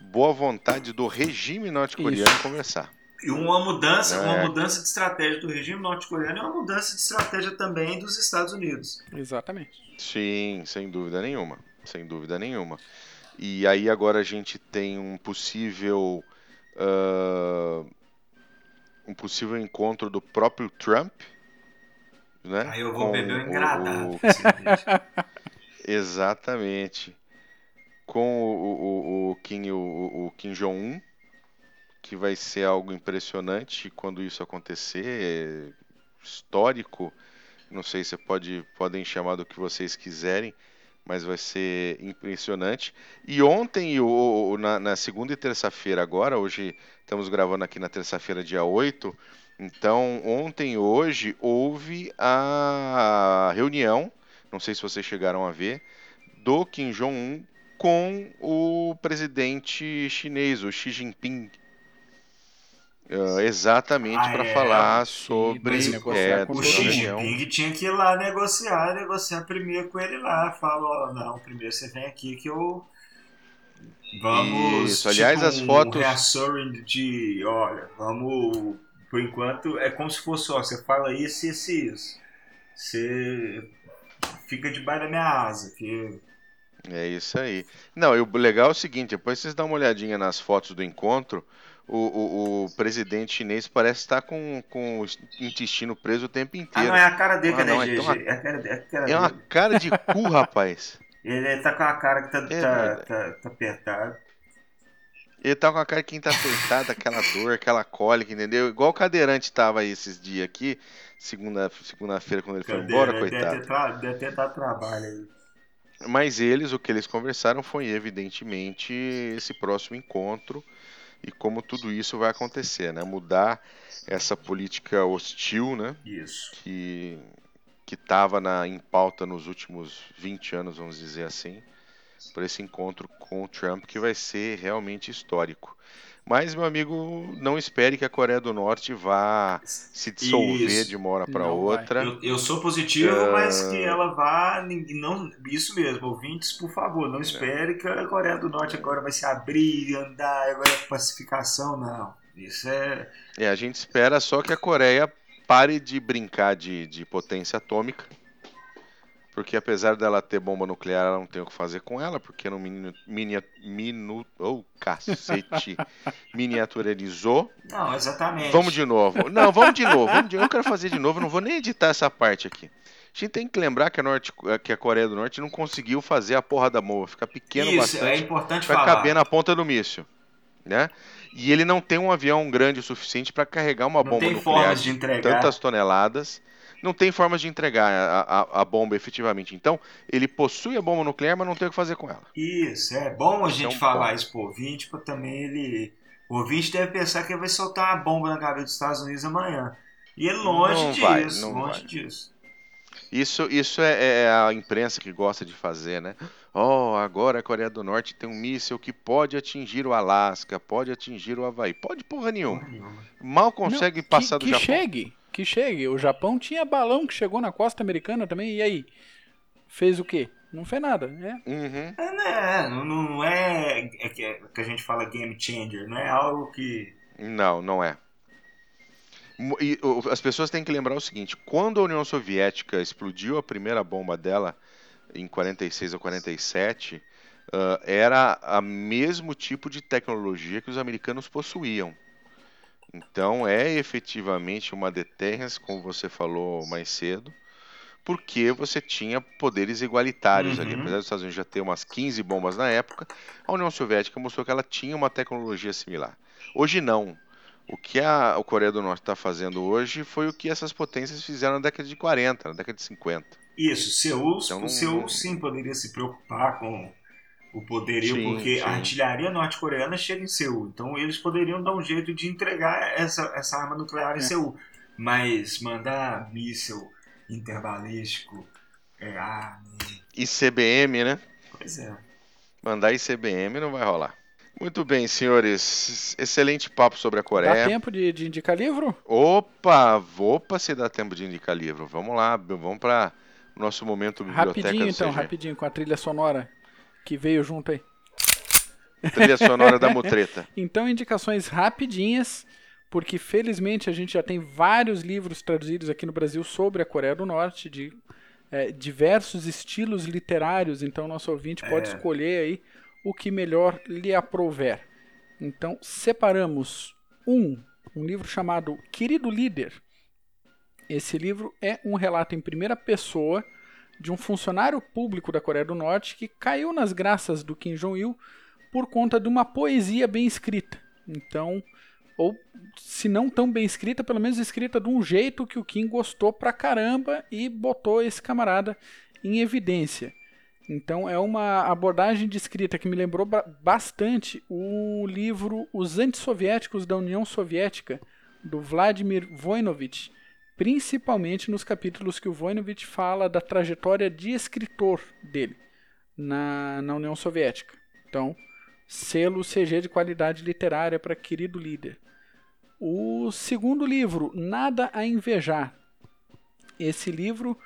boa vontade do regime norte-coreano conversar. E uma mudança, uma É. mudança de estratégia do regime norte-coreano é uma mudança de estratégia também dos Estados Unidos. Exatamente. Sim, sem dúvida nenhuma. Sem dúvida nenhuma. E aí agora a gente tem um possível. ah, um possível encontro do próprio Trump. Né? Aí eu vou com beber o- engradado. o-. Exatamente. Com o, o, o Kim, o, o Kim Jong-un, que vai ser algo impressionante quando isso acontecer, é histórico. Não sei se pode, podem chamar do que vocês quiserem, mas vai ser impressionante. E ontem, o- na, na segunda e terça-feira, agora, hoje estamos gravando aqui na terça-feira, dia 8. Então, ontem e hoje houve a reunião, não sei se vocês chegaram a ver, do Kim Jong-un com o presidente chinês, o Xi Jinping. Ah, exatamente Ah, para é? falar sobre é, O Xi. Jinping tinha que ir lá negociar, negociar primeiro com ele lá. Fala, não, primeiro você vem aqui que eu. Vamos. Isso, aliás, tipo, as um fotos- reassuring de. Olha, vamos. Por enquanto, é como se fosse, ó, você fala isso, isso e isso. Você fica debaixo da minha asa, que É isso aí. Não, e o legal é o seguinte, depois vocês dão uma olhadinha nas fotos do encontro, o, o, o presidente chinês parece estar com, com o intestino preso o tempo Ah, inteiro. não, é a cara dele, Ah, cadê, não, então a- É a cara, é a cara É uma cara de cu, rapaz. Ele tá com a cara que tá, É tá, verdade. tá, tá apertada. Ele tá com a cara de quem tá apertado, aquela dor, aquela cólica, entendeu? Igual o cadeirante tava aí esses dias aqui, segunda- segunda-feira, quando ele foi embora, Deve coitado. deve ter dado trabalho aí. Mas eles, o que eles conversaram foi, evidentemente, esse próximo encontro e como tudo isso vai acontecer, né? Mudar essa política hostil, né? Isso. que que estava em pauta nos últimos 20 anos, vamos dizer assim, por esse encontro com o Trump, que vai ser realmente histórico. Mas, meu amigo, não espere que a Coreia do Norte vá se dissolver Isso. de uma hora para outra. Eu, eu sou positivo, Ah. mas que ela vá. Não, isso mesmo, ouvintes, por favor, não espere que a Coreia do Norte agora vai se abrir, andar, agora é pacificação, não. Isso é. É, a gente espera só que a Coreia pare de brincar de, de potência atômica, porque apesar dela ter bomba nuclear, ela não tem o que fazer com ela, porque no mini, mini, minu, oh, cacete, miniaturizou. Não, exatamente. Vamos de novo. Não, vamos de novo. Vamos de... Eu quero fazer de novo, eu não vou nem editar essa parte aqui. A gente tem que lembrar que a, Norte, que a Coreia do Norte não conseguiu fazer a porra da bomba, fica pequeno Isso, é bastante importante para falar. caber na ponta do míssil, né? E ele não tem um avião grande o suficiente para carregar uma Não bomba tem nuclear formas de entregar. tantas toneladas. Não tem formas de entregar a, a- a bomba efetivamente. Então, ele possui a bomba nuclear, mas não tem o que fazer com ela. Isso, é bom a é gente um falar ponto. isso pro ouvinte, pra também ele. O ouvinte deve pensar que ele vai soltar uma bomba na cabeça dos Estados Unidos amanhã. E é longe Não disso, vai, não longe vai. disso. Isso, isso é, é a imprensa que gosta de fazer, né? Oh, agora a Coreia do Norte tem um míssil que pode atingir o Alasca, pode atingir o Havaí. Pode porra nenhuma. Porra nenhuma. Mal consegue Não, passar que, do que Japão. chegue, que chegue. O Japão tinha balão que chegou na costa americana também, e aí? Fez o quê? Não fez nada, né? Uhum. É, né? Não, não é, é que, é que a gente fala game changer, não é algo que. Não, não é. E, o- as pessoas têm que lembrar o seguinte: quando a União Soviética explodiu a primeira bomba dela, em 46 ou 47, ah, era a mesmo tipo de tecnologia que os americanos possuíam. Então é efetivamente uma deterrence, como você falou mais cedo, porque você tinha poderes igualitários Uhum. ali. Apesar dos Estados Unidos já ter umas 15 bombas na época, a União Soviética mostrou que ela tinha uma tecnologia similar. Hoje não. O que a, a Coreia do Norte está fazendo hoje foi o que essas potências fizeram na década de 40, na década de 50. Isso, Seul, Então não- o Seul sim poderia se preocupar com o poderio, Sim, porque sim. a artilharia norte-coreana chega em Seul. Então eles poderiam dar um jeito de entregar essa, essa arma nuclear em É. Seul. Mas mandar míssil interbalístico. É, ah, né? ICBM, né? pois é. Mandar ICBM não vai rolar. Muito bem, senhores. Excelente papo sobre a Dá Coreia. tempo de, de indicar livro? Opa, opa, se dá tempo de indicar livro. Vamos lá, vamos para o nosso momento biblioteca Rapidinho então, CG. rapidinho, com a trilha sonora que veio junto aí. Trilha sonora da mutreta. Então, indicações rapidinhas, porque felizmente a gente já tem vários livros traduzidos aqui no Brasil sobre a Coreia do Norte, de é, diversos estilos literários, então nosso ouvinte pode É. escolher aí o que melhor lhe aprouver. Então, separamos um, um livro chamado Querido Líder. Esse livro é um relato em primeira pessoa de um funcionário público da Coreia do Norte que caiu nas graças do Kim Jong-il por conta de uma poesia bem escrita. Então, ou se não tão bem escrita, pelo menos escrita de um jeito que o Kim gostou pra caramba e botou esse camarada em evidência. Então é uma abordagem de escrita que me lembrou ba- bastante o livro Os Antissoviéticos da União Soviética, do Vladimir Voinovich, principalmente nos capítulos que o Voinovich fala da trajetória de escritor dele na, na União Soviética. Então, selo CG de qualidade literária para querido líder. O segundo livro, Nada a Invejar. Esse livro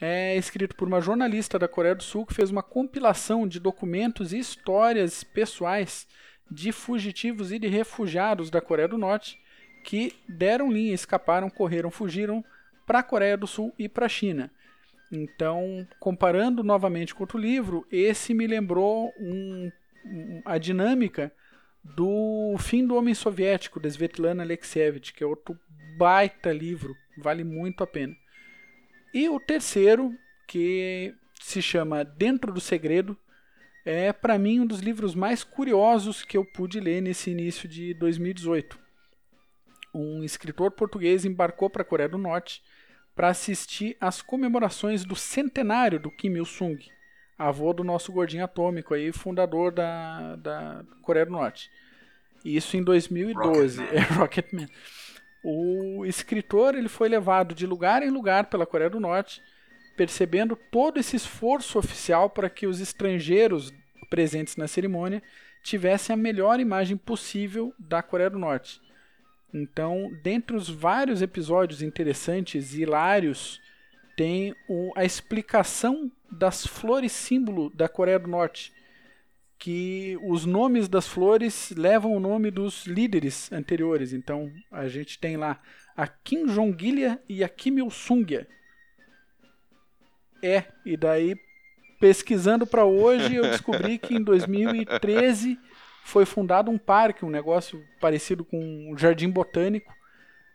é escrito por uma jornalista da Coreia do Sul que fez uma compilação de documentos e histórias pessoais de fugitivos e de refugiados da Coreia do Norte que deram linha, escaparam, correram, fugiram para a Coreia do Sul e para a China. Então, comparando novamente com outro livro, esse me lembrou um- um- a dinâmica do Fim do Homem Soviético, da Svetlana Alexievich, que é outro baita livro, vale muito a pena. E o terceiro, que se chama Dentro do Segredo, é para mim um dos livros mais curiosos que eu pude ler nesse início de 2018. Um escritor português embarcou para a Coreia do Norte para assistir às comemorações do centenário do Kim Il-sung, avô do nosso gordinho atômico aí, fundador da, da Coreia do Norte. Isso em 2012, Rocketman. é Rocketman. O escritor ele foi levado de lugar em lugar pela Coreia do Norte, percebendo todo esse esforço oficial para que os estrangeiros presentes na cerimônia tivessem a melhor imagem possível da Coreia do Norte. Então, dentre os vários episódios interessantes e hilários, tem o- a explicação das flores símbolo da Coreia do Norte, que os nomes das flores levam o nome dos líderes anteriores. Então, a gente tem lá a Kim Jong-ilha e a Kim Il-sungia. É, e daí pesquisando para hoje eu descobri que em 2013 foi fundado um parque, um negócio parecido com um jardim botânico,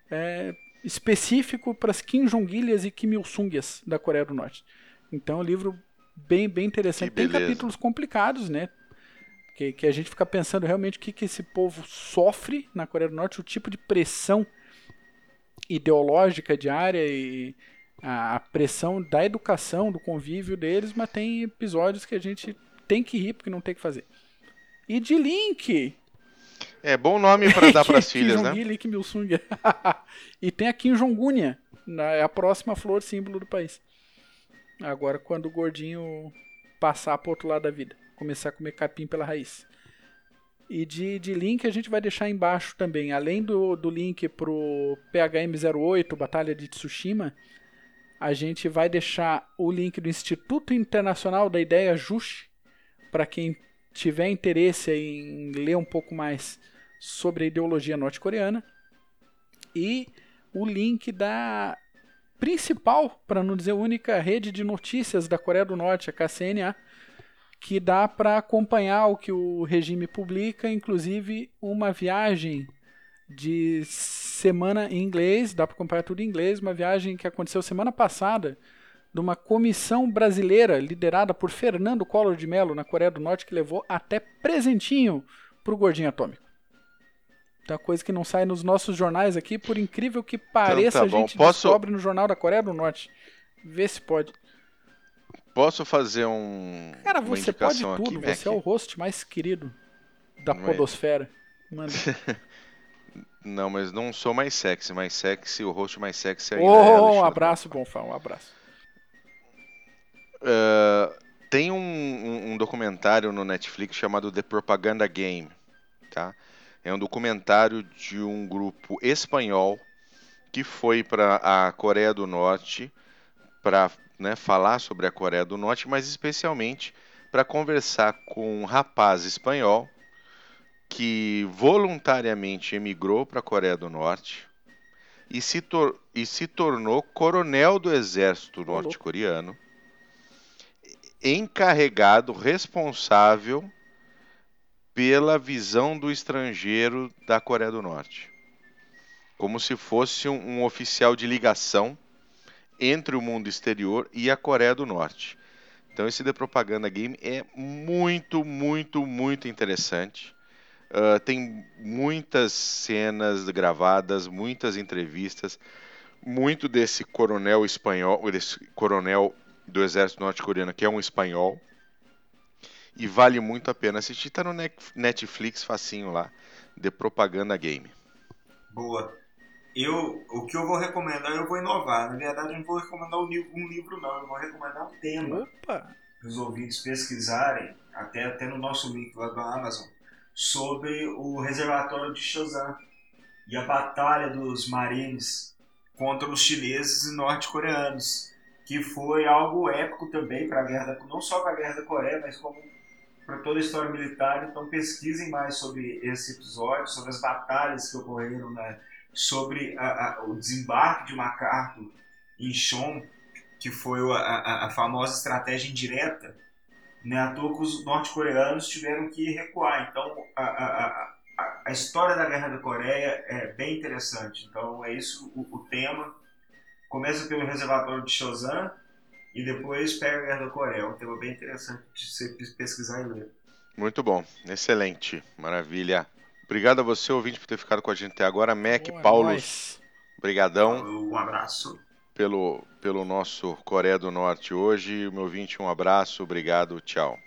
é, específico para as Kim Jong-ilhas e Kim Il-sungias da Coreia do Norte. Então, é um livro bem, bem interessante. Tem capítulos complicados, né? Que, que a gente fica pensando realmente o que, que esse povo sofre na Coreia do Norte, o tipo de pressão ideológica diária e a, a pressão da educação, do convívio deles, mas tem episódios que a gente tem que rir porque não tem o que fazer. E de Link, É bom nome para dar para as filhas, né? Jong-il e Kim Il-sung. e tem a Kim Jong-unia, na- é a próxima flor símbolo do país. Agora, quando o gordinho passar pro outro lado da vida, começar a comer capim pela raiz. E de, de link a gente vai deixar embaixo também, além do, do link pro PHM08, Batalha de Tsushima, a gente vai deixar o link do Instituto Internacional da Ideia JUSH, para quem tiver interesse em ler um pouco mais sobre a ideologia norte-coreana, e o link da principal, para não dizer única, rede de notícias da Coreia do Norte, a KCNA, que dá para acompanhar o que o regime publica, inclusive uma viagem de semana em inglês, dá para acompanhar tudo em inglês, uma viagem que aconteceu semana passada de uma comissão brasileira liderada por Fernando Collor de Mello na Coreia do Norte que levou até presentinho pro gordinho atômico. É coisa que não sai nos nossos jornais aqui, por incrível que pareça, Então tá a gente Posso- descobre no jornal da Coreia do Norte. Vê se pode. Posso fazer um. Cara, você pode tudo. aqui, você é o host mais querido da Não é? podosfera. Mano. Não, mas não sou mais sexy. Mais sexy, o host mais sexy ainda é Oh, um Alexandre abraço, Bonfá, um abraço. Uh, tem um, um- um documentário no Netflix chamado The Propaganda Game, tá? É um documentário de um grupo espanhol que foi para a Coreia do Norte para falar sobre a Coreia do Norte, mas especialmente para conversar com um rapaz espanhol que voluntariamente emigrou para a Coreia do Norte e se, e se tornou coronel do exército norte-coreano encarregado, responsável pela visão do estrangeiro da Coreia do Norte. Como se fosse um, um oficial de ligação entre o mundo exterior e a Coreia do Norte. Então esse The Propaganda Game é muito, muito, muito interessante. Ah, tem muitas cenas gravadas, muitas entrevistas, muito desse coronel espanhol, desse coronel do exército norte-coreano que é um espanhol. E vale muito a pena assistir. Tá no Net- Netflix facinho lá, The Propaganda Game. Boa. Eu, o que eu vou recomendar, eu vou inovar. Na verdade, eu não vou recomendar um livro, um livro não. Eu vou recomendar um tema. Opa! os ouvintes pesquisarem, até, até no nosso link lá do Amazon, sobre o reservatório de Shozan e a batalha dos marines contra os chineses e norte-coreanos, que foi algo épico também para a guerra, não só para a guerra da Coreia, mas como para toda a história militar. Então pesquisem mais sobre esse episódio, sobre as batalhas que ocorreram, né, sobre a- a- o desembarque de MacArthur em Chon, que foi a, a- famosa estratégia indireta, né, à toa que os norte-coreanos tiveram que recuar. Então, a, a- a história da Guerra da Coreia é bem interessante. Então, é isso o, o tema. Começa pelo reservatório de Shozan e depois pega a Guerra da Coreia. É um tema bem interessante de você pesquisar e ler. Muito bom, excelente, maravilha. Obrigado a você, ouvinte, por ter ficado com a gente até agora. Mac, Boa, Paulo, nós. brigadão Um abraço. pelo, pelo nosso Coreia do Norte hoje. Meu ouvinte, um abraço, obrigado, tchau.